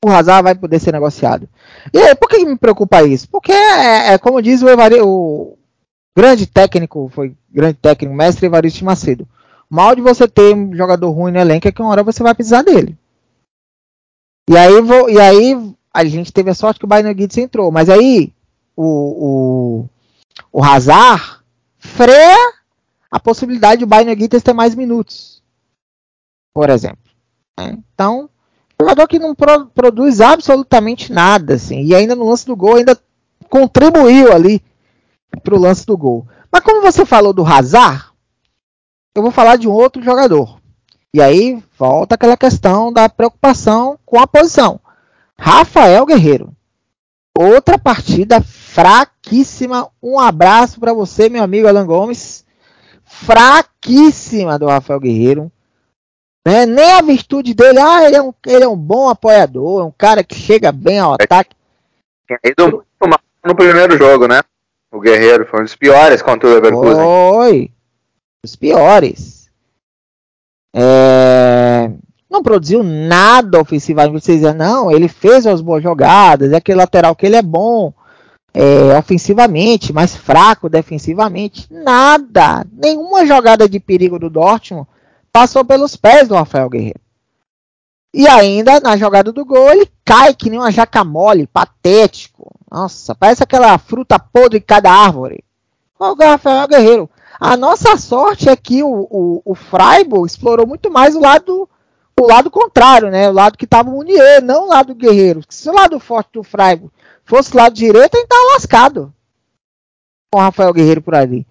o Hazard vai poder ser negociado. E por que me preocupa isso? Porque é, é como diz o, Evari, o, grande técnico, foi grande técnico, mestre Evaristo Macedo. Mal de você ter um jogador ruim no elenco é que uma hora você vai precisar dele. E aí, vou, e aí a gente teve a sorte que o Bayern Guides entrou. Mas aí o, o, o Hazard freia a possibilidade do Bayern Guides ter mais minutos. Por exemplo. Né? Então, jogador que não pro, produz absolutamente nada. Assim, e ainda no lance do gol ainda contribuiu ali para o lance do gol. Mas como você falou do Hazard, eu vou falar de um outro jogador. E aí volta aquela questão da preocupação com a posição. Rafael Guerreiro. Outra partida fraquíssima. Um abraço para você, meu amigo Alan Gomes. Fraquíssima do Rafael Guerreiro. Né? Nem a virtude dele, ah, ele é, um, ele é um bom apoiador, é um cara que chega bem ao ataque. Ido no primeiro jogo, né? O Guerreiro foi um dos piores contra o Leverkusen. Foi. Os piores. É... Não produziu nada ofensivamente. Vocês dizem, não, ele fez as boas jogadas, é aquele lateral que ele é bom é, ofensivamente, mas fraco defensivamente. Nada. Nenhuma jogada de perigo do Dortmund passou pelos pés do Rafael Guerreiro. E ainda na jogada do gol ele cai que nem uma jaca mole, patético. Nossa, parece aquela fruta podre em cada árvore. O Rafael Guerreiro. A nossa sorte é que o, o, o Freiburg explorou muito mais o lado o lado contrário, né? O lado que estava o Munier, não o lado do Guerreiro. Se o lado forte do Freiburg fosse o lado direito, ele estava lascado com o Rafael Guerreiro por ali.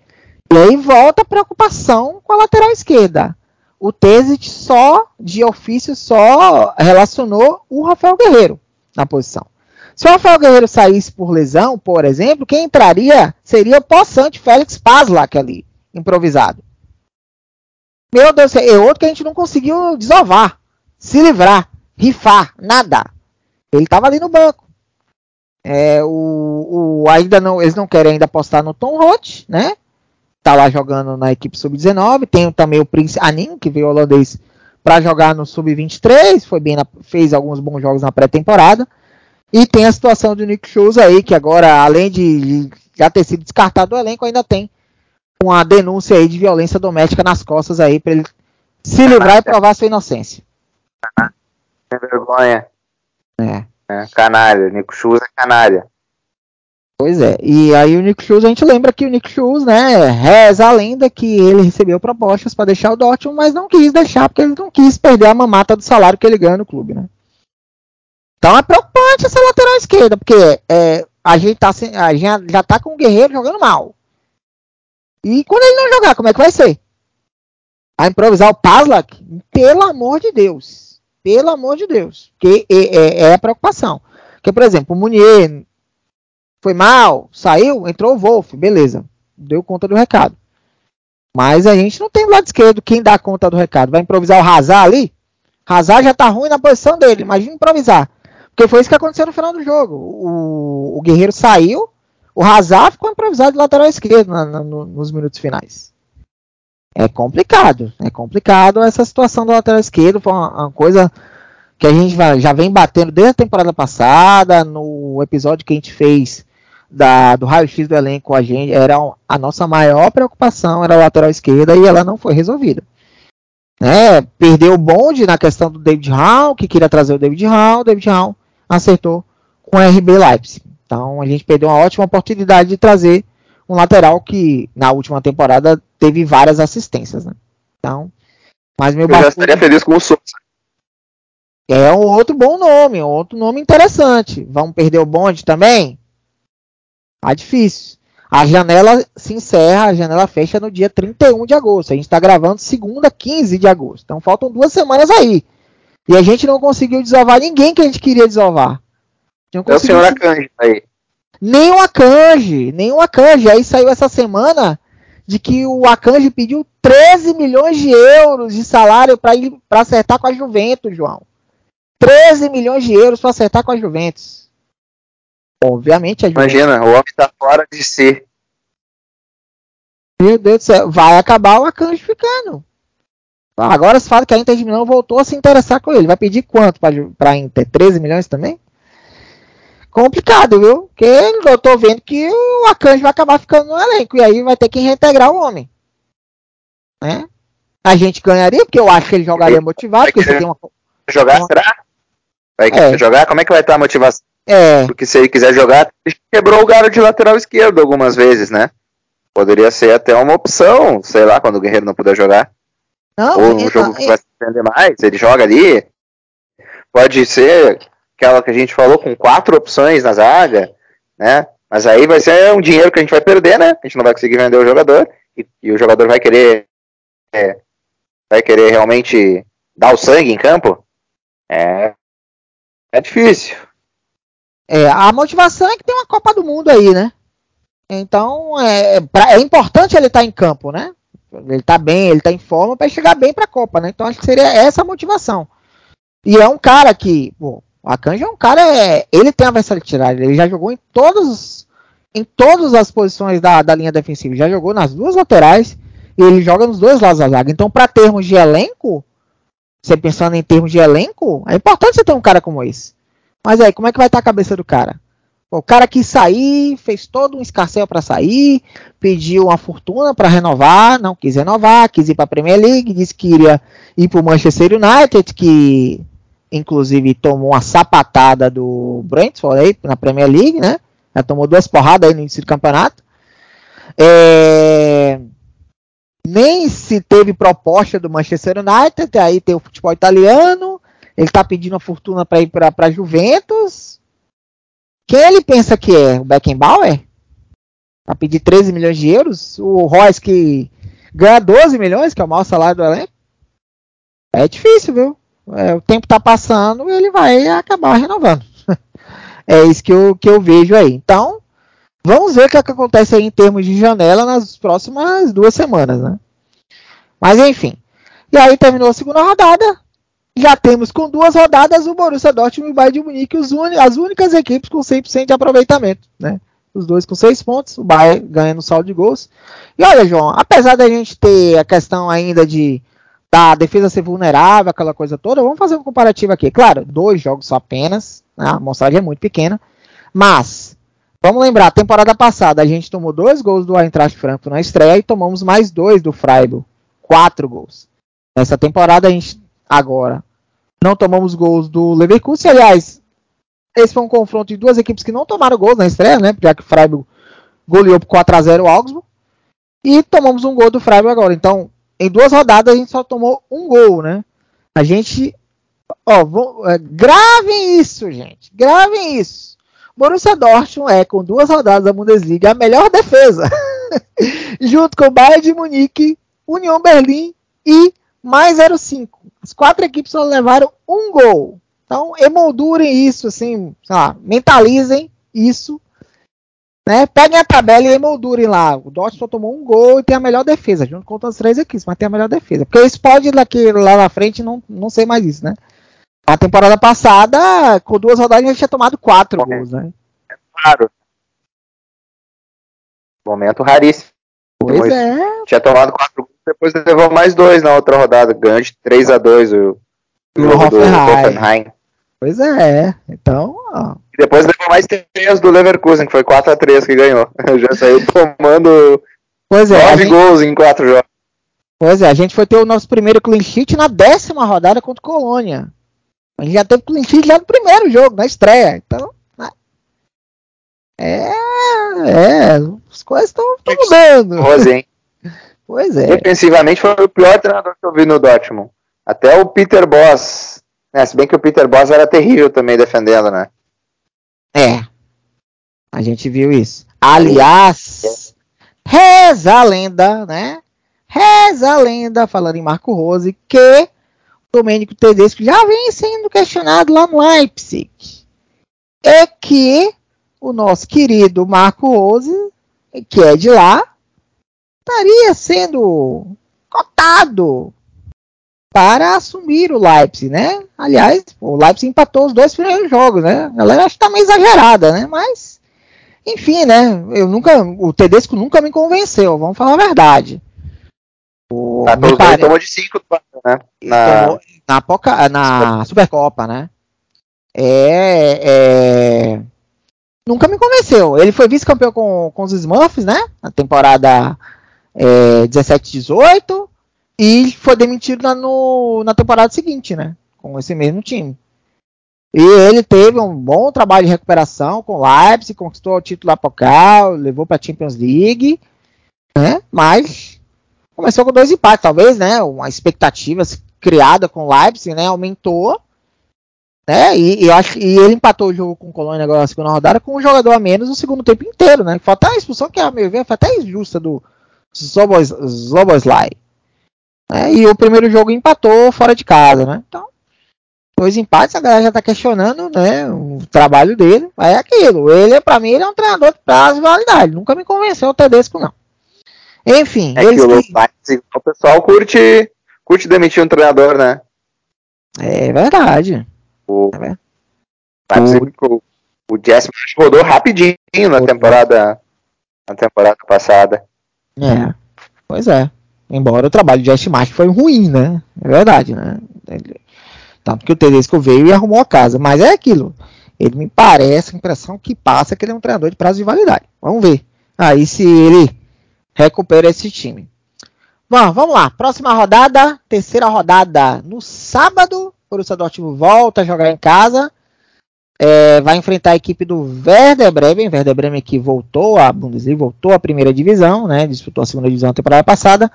E aí volta a preocupação com a lateral esquerda o Tesit só, de ofício, só relacionou o Rafael Guerreiro na posição. Se o Rafael Guerreiro saísse por lesão, por exemplo, quem entraria seria o possante Félix Paslak ali, improvisado. Meu Deus, é outro que a gente não conseguiu desovar, se livrar, rifar, nada. Ele estava ali no banco. É, o, o, ainda não, eles não querem ainda apostar no Tom Roth, né? Tá lá jogando na equipe sub-19. Tem também o Prince Anin, que veio holandês para jogar no sub-23, foi bem na, fez alguns bons jogos na pré-temporada. E tem a situação do Nick Schultz aí, que agora, além de já ter sido descartado do elenco, ainda tem uma denúncia aí de violência doméstica nas costas aí para ele se livrar e provar sua inocência. Sem vergonha. É. é. Canalha, Nico Schultz é canalha. Pois é, e aí o Nick Schultz, a gente lembra que o Nick Schultz, né, reza a lenda que ele recebeu propostas para deixar o Dortmund, mas não quis deixar porque ele não quis perder a mamata do salário que ele ganha no clube, né. Então é preocupante essa lateral esquerda, porque é, a gente, tá, a gente já tá com o Guerreiro jogando mal. E quando ele não jogar, como é que vai ser? A improvisar o Paslak? Pelo amor de Deus. Pelo amor de Deus. Que é, é, é a preocupação. Porque, por exemplo, o Munier foi mal, saiu, entrou o Wolf, beleza. Deu conta do recado. Mas a gente não tem o lado esquerdo quem dá conta do recado. Vai improvisar o Hazard ali? Hazard já tá ruim na posição dele, imagina improvisar. Porque foi isso que aconteceu no final do jogo. O, o Guerreiro saiu, o Hazard ficou improvisado de lateral esquerdo na, na, no, nos minutos finais. É complicado, é complicado essa situação do lateral esquerdo. Foi uma, uma coisa que a gente já vem batendo desde a temporada passada, no episódio que a gente fez da, do raio-x do elenco, a gente era a nossa maior preocupação era a lateral esquerda e ela não foi resolvida. É, perdeu o bonde na questão do David Hall, que queria trazer o David Hall, o David Hall acertou com o RB Leipzig. Então a gente perdeu uma ótima oportunidade de trazer um lateral que na última temporada teve várias assistências. Né? Então, mas meu Eu já estaria feliz com o Souza. É um outro bom nome, um outro nome interessante. Vamos perder o bonde também? Tá difícil. A janela se encerra, a janela fecha no dia 31 de agosto. A gente está gravando segunda, 15 de agosto. Então faltam duas semanas aí. E a gente não conseguiu desovar ninguém que a gente queria desovar. Não é o senhor Akanji aí. Nem o Akanji, nem o Akanji. Aí saiu essa semana de que o Akanji pediu 13 milhões de euros de salário para acertar com a Juventus, João. 13 milhões de euros para acertar com a Juventus. Obviamente a Juventus. Imagina, o homem está fora de si. Meu Deus do céu, vai acabar o Akanji ficando. Agora se fala que a Inter de Milão voltou a se interessar com ele. Vai pedir quanto para a Inter? 13 milhões também? Complicado, viu? Porque eu tô vendo que o Akanji vai acabar ficando no elenco. E aí vai ter que reintegrar o homem. Né? A gente ganharia, porque eu acho que ele jogaria motivado. Porque você tem uma. Jogar, uma... será? Vai é. jogar? Como é que vai estar a motivação? É. Porque se ele quiser jogar, ele quebrou o garo de lateral esquerdo algumas vezes, né? Poderia ser até uma opção, sei lá, quando o Guerreiro não puder jogar. Não, Ou um jogo que vai se entender mais, ele joga ali. Pode ser aquela que a gente falou com quatro opções na zaga, né? Mas aí vai ser um dinheiro que a gente vai perder, né? A gente não vai conseguir vender o jogador e, e o jogador vai querer é, vai querer realmente dar o sangue em campo, é, é difícil. É, a motivação é que tem uma Copa do Mundo aí, né? Então é, pra, é importante ele estar tá em campo, né? Ele tá bem, ele tá em forma para chegar bem para a Copa, né? Então acho que seria essa a motivação. E é um cara que, o Akanji é um cara, é, ele tem a versatilidade, ele já jogou em todos em todas as posições da, da linha defensiva, já jogou nas duas laterais e ele joga nos dois lados da zaga. Então, para termos de elenco, você pensando em termos de elenco, é importante você ter um cara como esse. Mas aí, como é que vai estar a cabeça do cara? O cara quis sair, fez todo um escarcel para sair, pediu uma fortuna para renovar, não quis renovar, quis ir para a Premier League, disse que iria ir para o Manchester United, que inclusive tomou uma sapatada do Brentford aí na Premier League, né? Já tomou duas porradas aí no início do campeonato. É... Nem se teve proposta do Manchester United, aí tem o futebol italiano, ele está pedindo uma fortuna para ir para a Juventus. Quem ele pensa que é? O Beckenbauer? Para pedir 13 milhões de euros? O Royce que ganha 12 milhões, que é o maior salário do elenco? É difícil, viu? É, o tempo está passando e ele vai acabar renovando. é isso que eu, que eu vejo aí. Então, vamos ver o que, é que acontece aí em termos de janela nas próximas duas semanas, né? Mas enfim. E aí terminou a segunda rodada. Já temos com duas rodadas o Borussia Dortmund e o Bayern de Munique, as únicas equipes com 100% de aproveitamento, né? Os dois com seis pontos, o Bayern ganhando saldo de gols. E olha, João, apesar da gente ter a questão ainda de da defesa ser vulnerável, aquela coisa toda, vamos fazer um comparativo aqui. Claro, dois jogos só apenas, né? a amostragem é muito pequena, mas vamos lembrar, temporada passada a gente tomou dois gols do Eintracht Frankfurt na estreia e tomamos mais dois do Freiburg, quatro gols. Nessa temporada a gente agora não tomamos gols do Leverkusen. Aliás, esse foi um confronto de duas equipes que não tomaram gols na estreia, né? Já que o Freiburg goleou por 4x0 o Augsburg. E tomamos um gol do Freiburg agora. Então, em duas rodadas a gente só tomou um gol, né? A gente. Ó, vou, é, gravem isso, gente. Gravem isso. Borussia Dortmund é, com duas rodadas da Bundesliga, a melhor defesa. Junto com o Bayern de Munique, União Berlim e mais 0,5. As quatro equipes só levaram um gol. Então, emoldurem isso, assim, lá, mentalizem isso. Né? Peguem a tabela e emoldurem lá. O Dortmund só tomou um gol e tem a melhor defesa, junto com as três equipes, mas tem a melhor defesa. Porque eles podem daqui lá na frente não, não sei mais isso, né? A temporada passada, com duas rodadas, a gente tinha tomado quatro gols, né? Claro. Momento raríssimo. Pois é. Tinha tomado quatro gols depois levou mais dois na outra rodada, ganhou de 3 a 2 o, o jogo do Hoffenheim. Pois é, então. Ó. E depois levou mais três do Leverkusen, que foi 4 a 3 que ganhou. Já saiu tomando pois é, 9 gente... gols em 4 jogos. Pois é, a gente foi ter o nosso primeiro clean sheet na décima rodada contra o Colônia. A gente já teve clean sheet já no primeiro jogo, na estreia. Então. Né? É. É. As coisas estão mudando. Rose, hein? Pois é. Defensivamente foi o pior treinador que eu vi no Dortmund. Até o Peter Boss. Né, se bem que o Peter Boss era terrível também defendendo, né? É. A gente viu isso. Aliás, reza a lenda, né? Reza a lenda, falando em Marco Rose, que o Domênico Tedesco já vem sendo questionado lá no Leipzig. É que o nosso querido Marco Rose, que é de lá, estaria sendo cotado para assumir o Leipzig, né? Aliás, o Leipzig empatou os dois primeiros jogos, né? A galera acha que tá meio exagerada, né? Mas, enfim, né? Eu nunca, o Tedesco nunca me convenceu, vamos falar a verdade. O, ah, pare... tomou de 5 né? Na... na, Poca... na Supercopa, né? É, é, Nunca me convenceu. Ele foi vice-campeão com, com os Smurfs, né? Na temporada é, 17, 18 e foi demitido na, no, na temporada seguinte, né? Com esse mesmo time. E ele teve um bom trabalho de recuperação com o Leipzig, conquistou o título apocal, levou para a Champions League, né? Mas começou com dois empates, talvez, né? Uma expectativa criada com o Leipzig, né? Aumentou, né? E, e, acho, e ele empatou o jogo com o Colônia agora na segunda rodada com um jogador a menos o segundo tempo inteiro, né? Falta a expulsão que, a meu ver, foi até injusta do, Zoboslai. Né? E o primeiro jogo empatou fora de casa, né? Então, dois empates, a galera já está questionando, né, o trabalho dele. Mas é aquilo. Ele, para mim, ele é um treinador de prazo e validade. Nunca me convenceu o Tedesco, não. Enfim, é que o, o pessoal curte, curte demitir um treinador, né? É verdade. O, é o, o Jesse rodou rapidinho na temporada na temporada passada. É, pois é. Embora o trabalho de Jesse March foi ruim, né? É verdade, né? Tanto que o Tedesco veio e arrumou a casa. Mas é aquilo. Ele me parece, a impressão que passa é que ele é um treinador de prazo de validade. Vamos ver. Aí se ele recupera esse time. Bom, vamos lá. Próxima rodada, terceira rodada. No sábado, o Borussia Dortmund volta a jogar em casa é, vai enfrentar a equipe do Werder Bremen. Werder Bremen que voltou à Bundesliga, voltou à primeira divisão, né? Disputou a segunda divisão na temporada passada.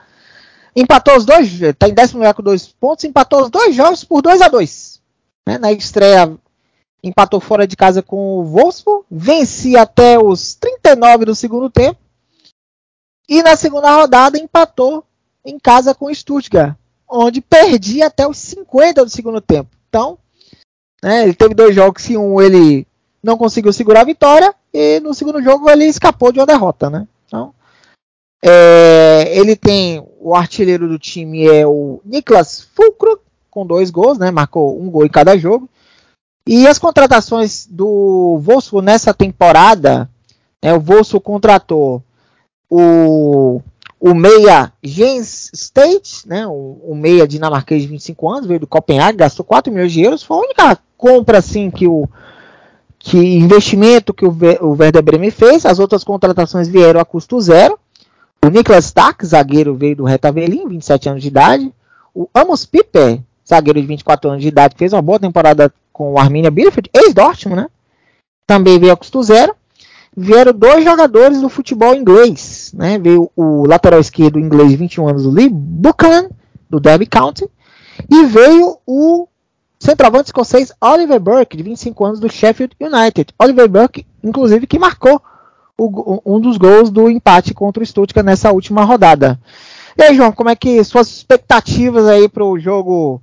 Empatou os dois, está em décimo lugar com dois pontos, empatou os dois jogos por 2 a 2 né? Na estreia, empatou fora de casa com o Wolfsburg, vencia até os 39 do segundo tempo. E na segunda rodada empatou em casa com o Stuttgart, onde perdia até os 50 do segundo tempo. Então, né? Ele teve dois jogos que um ele não conseguiu segurar a vitória e no segundo jogo ele escapou de uma derrota, né? Então, é, ele tem o artilheiro do time é o Niklas Fulcro com dois gols, né? Marcou um gol em cada jogo. E as contratações do Wolfsburg nessa temporada, né, o Wolfsburg contratou o o meia Jens State, né, o, o, meia dinamarquês de 25 anos, veio do Copenhague, gastou 4 milhões de euros, foi a única compra assim que o que investimento que o, o Werder Bremen fez, as outras contratações vieram a custo zero. O Niklas Stark, zagueiro, veio do Reta Berlin, 27 anos de idade. O Amos Piper, zagueiro de 24 anos de idade, fez uma boa temporada com o Arminia Bielefeld, ex-Dortmund, né? Também veio a custo zero vieram dois jogadores do futebol inglês. Né? Veio o lateral esquerdo inglês de 21 anos, Lee Buchanan, do Derby County, e veio o centroavante escocês Oliver Burke, de 25 anos, do Sheffield United. Oliver Burke, inclusive, que marcou o, um dos gols do empate contra o Stuttgart nessa última rodada. E aí, João, como é que suas expectativas aí para o jogo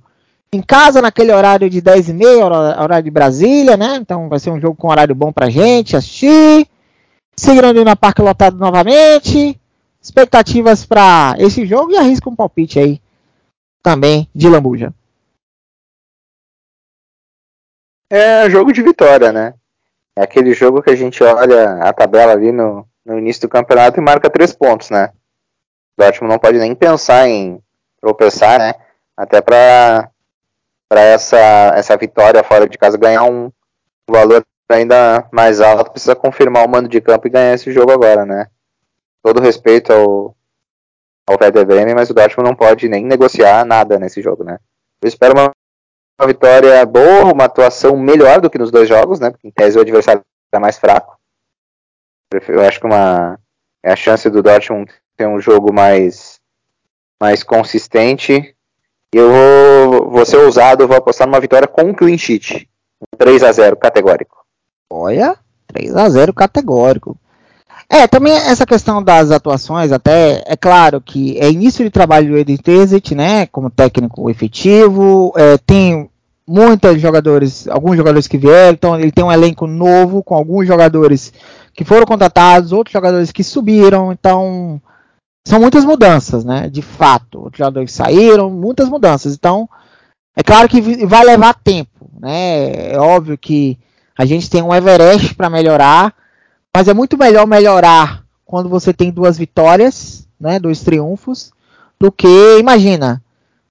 em casa, naquele horário de 10h30, horário de Brasília, né? Então vai ser um jogo com horário bom pra gente assistir. Seguindo na Parque Lotado novamente. Expectativas para esse jogo e arrisca um palpite aí também de Lambuja. É jogo de vitória, né? É aquele jogo que a gente olha a tabela ali no, no início do campeonato e marca três pontos, né? O Dortmund não pode nem pensar em tropeçar, né? Até para essa, essa vitória fora de casa ganhar um valor ainda mais alto, precisa confirmar o mando de campo e ganhar esse jogo agora, né? Todo respeito ao, ao Bremen, mas o Dortmund não pode nem negociar nada nesse jogo, né? Eu espero uma, uma vitória boa, uma atuação melhor do que nos dois jogos, né? Porque em tese o adversário está mais fraco. Eu acho que uma é a chance do Dortmund ter um jogo mais mais consistente. Eu vou, vou ser ousado, vou apostar numa vitória com um clean sheet. 3 a 0 categórico. Olha, 3 a 0 categórico. É, também essa questão das atuações, até é claro que é início de trabalho do Eden Terzic, né, como técnico efetivo, é, tem muitos jogadores, alguns jogadores que vieram, então ele tem um elenco novo com alguns jogadores que foram contratados, outros jogadores que subiram, então são muitas mudanças, né, de fato, outros jogadores saíram, muitas mudanças, então é claro que vai levar tempo, né, é óbvio que a gente tem um Everest para melhorar, mas é muito melhor melhorar quando você tem duas vitórias, né, dois triunfos, do que, imagina,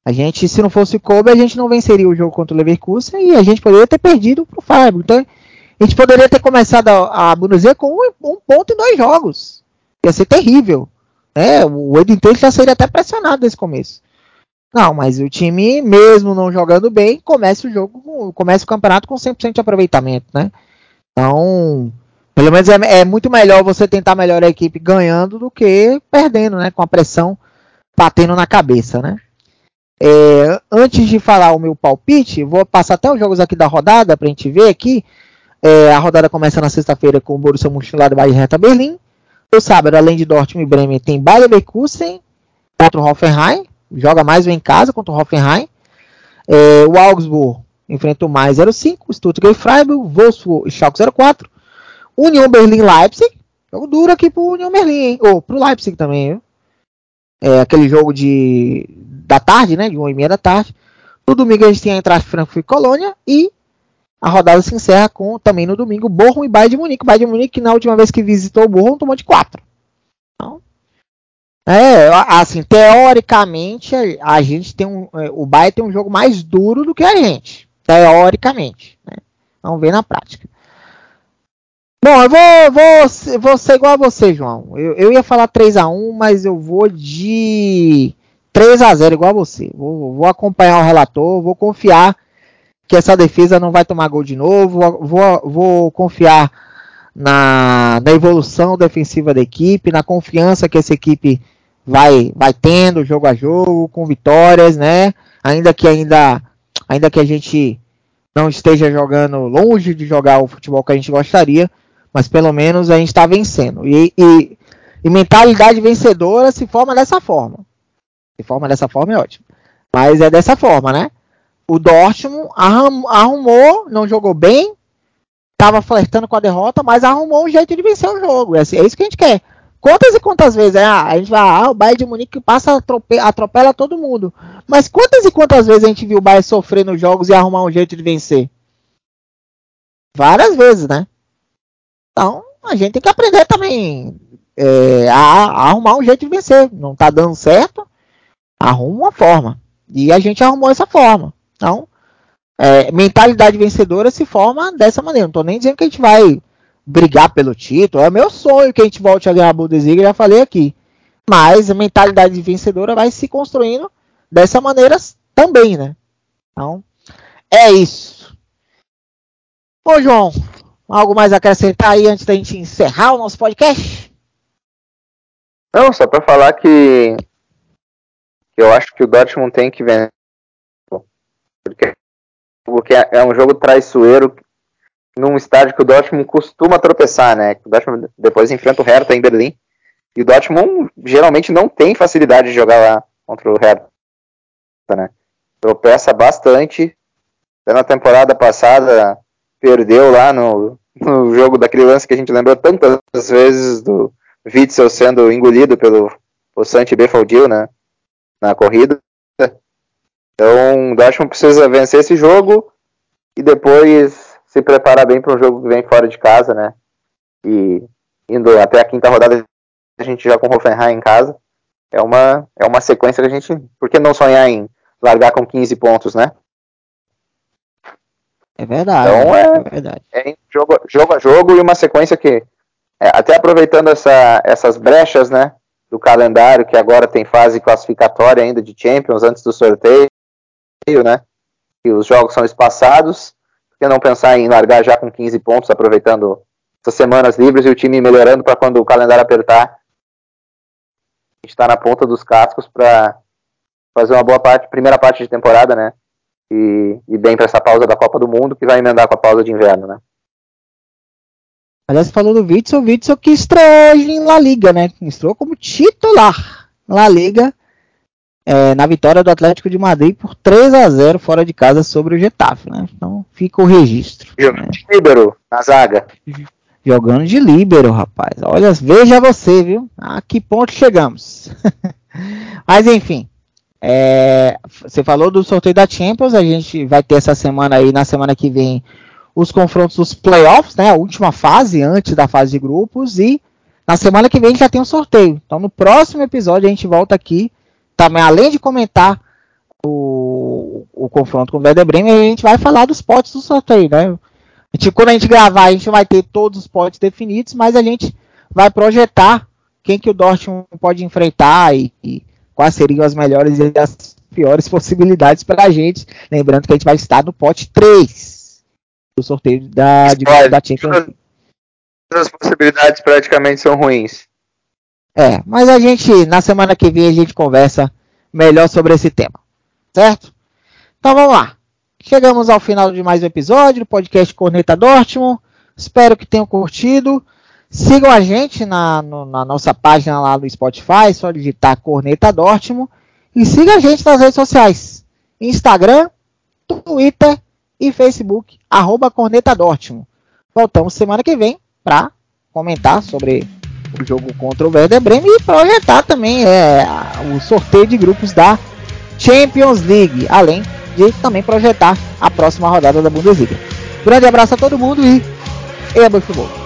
a gente, se não fosse Kobe, a gente não venceria o jogo contra o Leverkusen e a gente poderia ter perdido para o Freiburg. Então, a gente poderia ter começado a, a Bundesliga com um, um, ponto em dois jogos. Ia ser terrível. Né? O Edinton já seria até pressionado nesse começo. Não, mas o time, mesmo não jogando bem, começa o jogo, começa o campeonato com 100% de aproveitamento, né? Então, pelo menos é, é, muito melhor você tentar melhorar a equipe ganhando do que perdendo, né? Com a pressão batendo na cabeça, né? É, antes de falar o meu palpite, vou passar até os jogos aqui da rodada para a gente ver aqui. É, a rodada começa na sexta-feira com o Borussia Mönchengladbach e Hertha Berlim. No sábado, além de Dortmund e Bremen, tem Bayer Leverkusen contra o Hoffenheim joga mais em casa contra o Hoffenheim. É, o Augsburg enfrenta o Mais 05, Stuttgart e Freiburg, Wolfsburg e Schalke 04. União Berlim Leipzig. Jogo duro aqui pro União Berlim, hein? Ou pro Leipzig também? É aquele jogo de da tarde, né? De 1 e meia da tarde. No domingo a gente tem a entrada Frankfurt e Colônia. E a rodada se encerra com, também no domingo, Bochum e Bayern de Munique. Bayern de Munique, que na última vez que visitou o Bochum, tomou de 4. Então, é, assim, teoricamente, a gente tem um. É, o Bayern tem um jogo mais duro do que a gente. Teoricamente. Né? Vamos ver na prática. Bom, eu vou, vou, vou ser igual a você, João. Eu, eu ia falar 3x1, mas eu vou de 3x0, igual a você. Vou, vou acompanhar o relator, vou confiar que essa defesa não vai tomar gol de novo. Vou, vou confiar na, na, evolução defensiva da equipe, na confiança que essa equipe vai, vai tendo jogo a jogo, com vitórias, né? Ainda que ainda, ainda que a gente não esteja jogando longe de jogar o futebol que a gente gostaria, mas pelo menos a gente está vencendo. E, e, e mentalidade vencedora se forma dessa forma. Se forma dessa forma é ótimo. Mas é dessa forma, né? o Dortmund arrumou, não jogou bem, estava flertando com a derrota, mas arrumou um jeito de vencer o jogo. É, assim, é isso que a gente quer. Quantas e quantas vezes é, ah, a gente vai, ah, o Bayern de Munique passa, atropela, atropela todo mundo. Mas quantas e quantas vezes a gente viu o Bayern sofrer nos jogos e arrumar um jeito de vencer? Várias vezes, né? Então, a gente tem que aprender também é, a, a, arrumar um jeito de vencer. Não tá dando certo, arruma uma forma. E a gente arrumou essa forma. Então, é, mentalidade vencedora se forma dessa maneira. Não estou nem dizendo que a gente vai brigar pelo título. É meu sonho que a gente volte a ganhar a Bundesliga, já falei aqui. Mas a mentalidade vencedora vai se construindo dessa maneira também, né? Então, é isso. Ô, João, algo mais a acrescentar aí antes da gente encerrar o nosso podcast? Não, só para falar que eu acho que o Dortmund tem que vencer porque, porque é um jogo traiçoeiro num estádio que o Dortmund costuma tropeçar, né? O Dortmund depois enfrenta o Hertha em Berlim. E o Dortmund geralmente não tem facilidade de jogar lá contra o Hertha, né? Tropeça bastante. Na temporada passada perdeu lá no, no jogo daquele lance que a gente lembrou tantas vezes do Witzel sendo engolido pelo o Santi Befaldil, né? Na corrida. Então, o Dortmund precisa vencer esse jogo e depois se preparar bem para um jogo que vem fora de casa, né? E indo até a quinta rodada, a gente já com o Hoffenheim em casa. É uma, é uma sequência que a gente. Por que não sonhar em largar com 15 pontos, né? É verdade. Então é, é verdade. É jogo, jogo a jogo e uma sequência que, é, até aproveitando essa, essas brechas, né? Do calendário, que agora tem fase classificatória ainda de Champions antes do sorteio né? E os jogos são espaçados. Que não pensar em largar já com 15 pontos, aproveitando essas semanas livres e o time melhorando para quando o calendário apertar, a gente está na ponta dos cascos para fazer uma boa parte, primeira parte de temporada, né? E, e bem para essa pausa da Copa do Mundo que vai emendar com a pausa de inverno, né? Aliás, falou do Witzel, o Witzel que estreou hoje em La Liga, né? Estreou como titular La Liga é, na vitória do Atlético de Madrid por 3 a 0 fora de casa sobre o Getafe, né? Então fica o registro. Jogando né? de líbero na zaga. Jogando de líbero, rapaz. Olha, veja você, viu? A que ponto chegamos. Mas enfim, é, você falou do sorteio da Champions, a gente vai ter essa semana aí, na semana que vem, os confrontos dos playoffs, né? A última fase, antes da fase de grupos, e na semana que vem já tem o um sorteio. Então no próximo episódio a gente volta aqui também, além de comentar o, o confronto com o Werder Bremen, a gente vai falar dos potes do sorteio, né? A gente, quando a gente gravar, a gente vai ter todos os potes definidos, mas a gente vai projetar quem que o Dortmund pode enfrentar e, e quais seriam as melhores e as piores possibilidades para a gente. Lembrando que a gente vai estar no pote 3 do sorteio da, de, da Champions As possibilidades praticamente são ruins. É, mas a gente, na semana que vem, a gente conversa melhor sobre esse tema. Certo? Então vamos lá. Chegamos ao final de mais um episódio do podcast Corneta Dortmund. Espero que tenham curtido. Sigam a gente na, no, na nossa página lá no Spotify, só digitar Corneta Dortmund. E siga a gente nas redes sociais: Instagram, Twitter e Facebook, arroba Corneta Dortmund. Voltamos semana que vem para comentar sobre o jogo contra o Werder Bremen e projetar também é, o sorteio de grupos da Champions League, além de também projetar a próxima rodada da Bundesliga. Grande abraço a todo mundo e e futebol.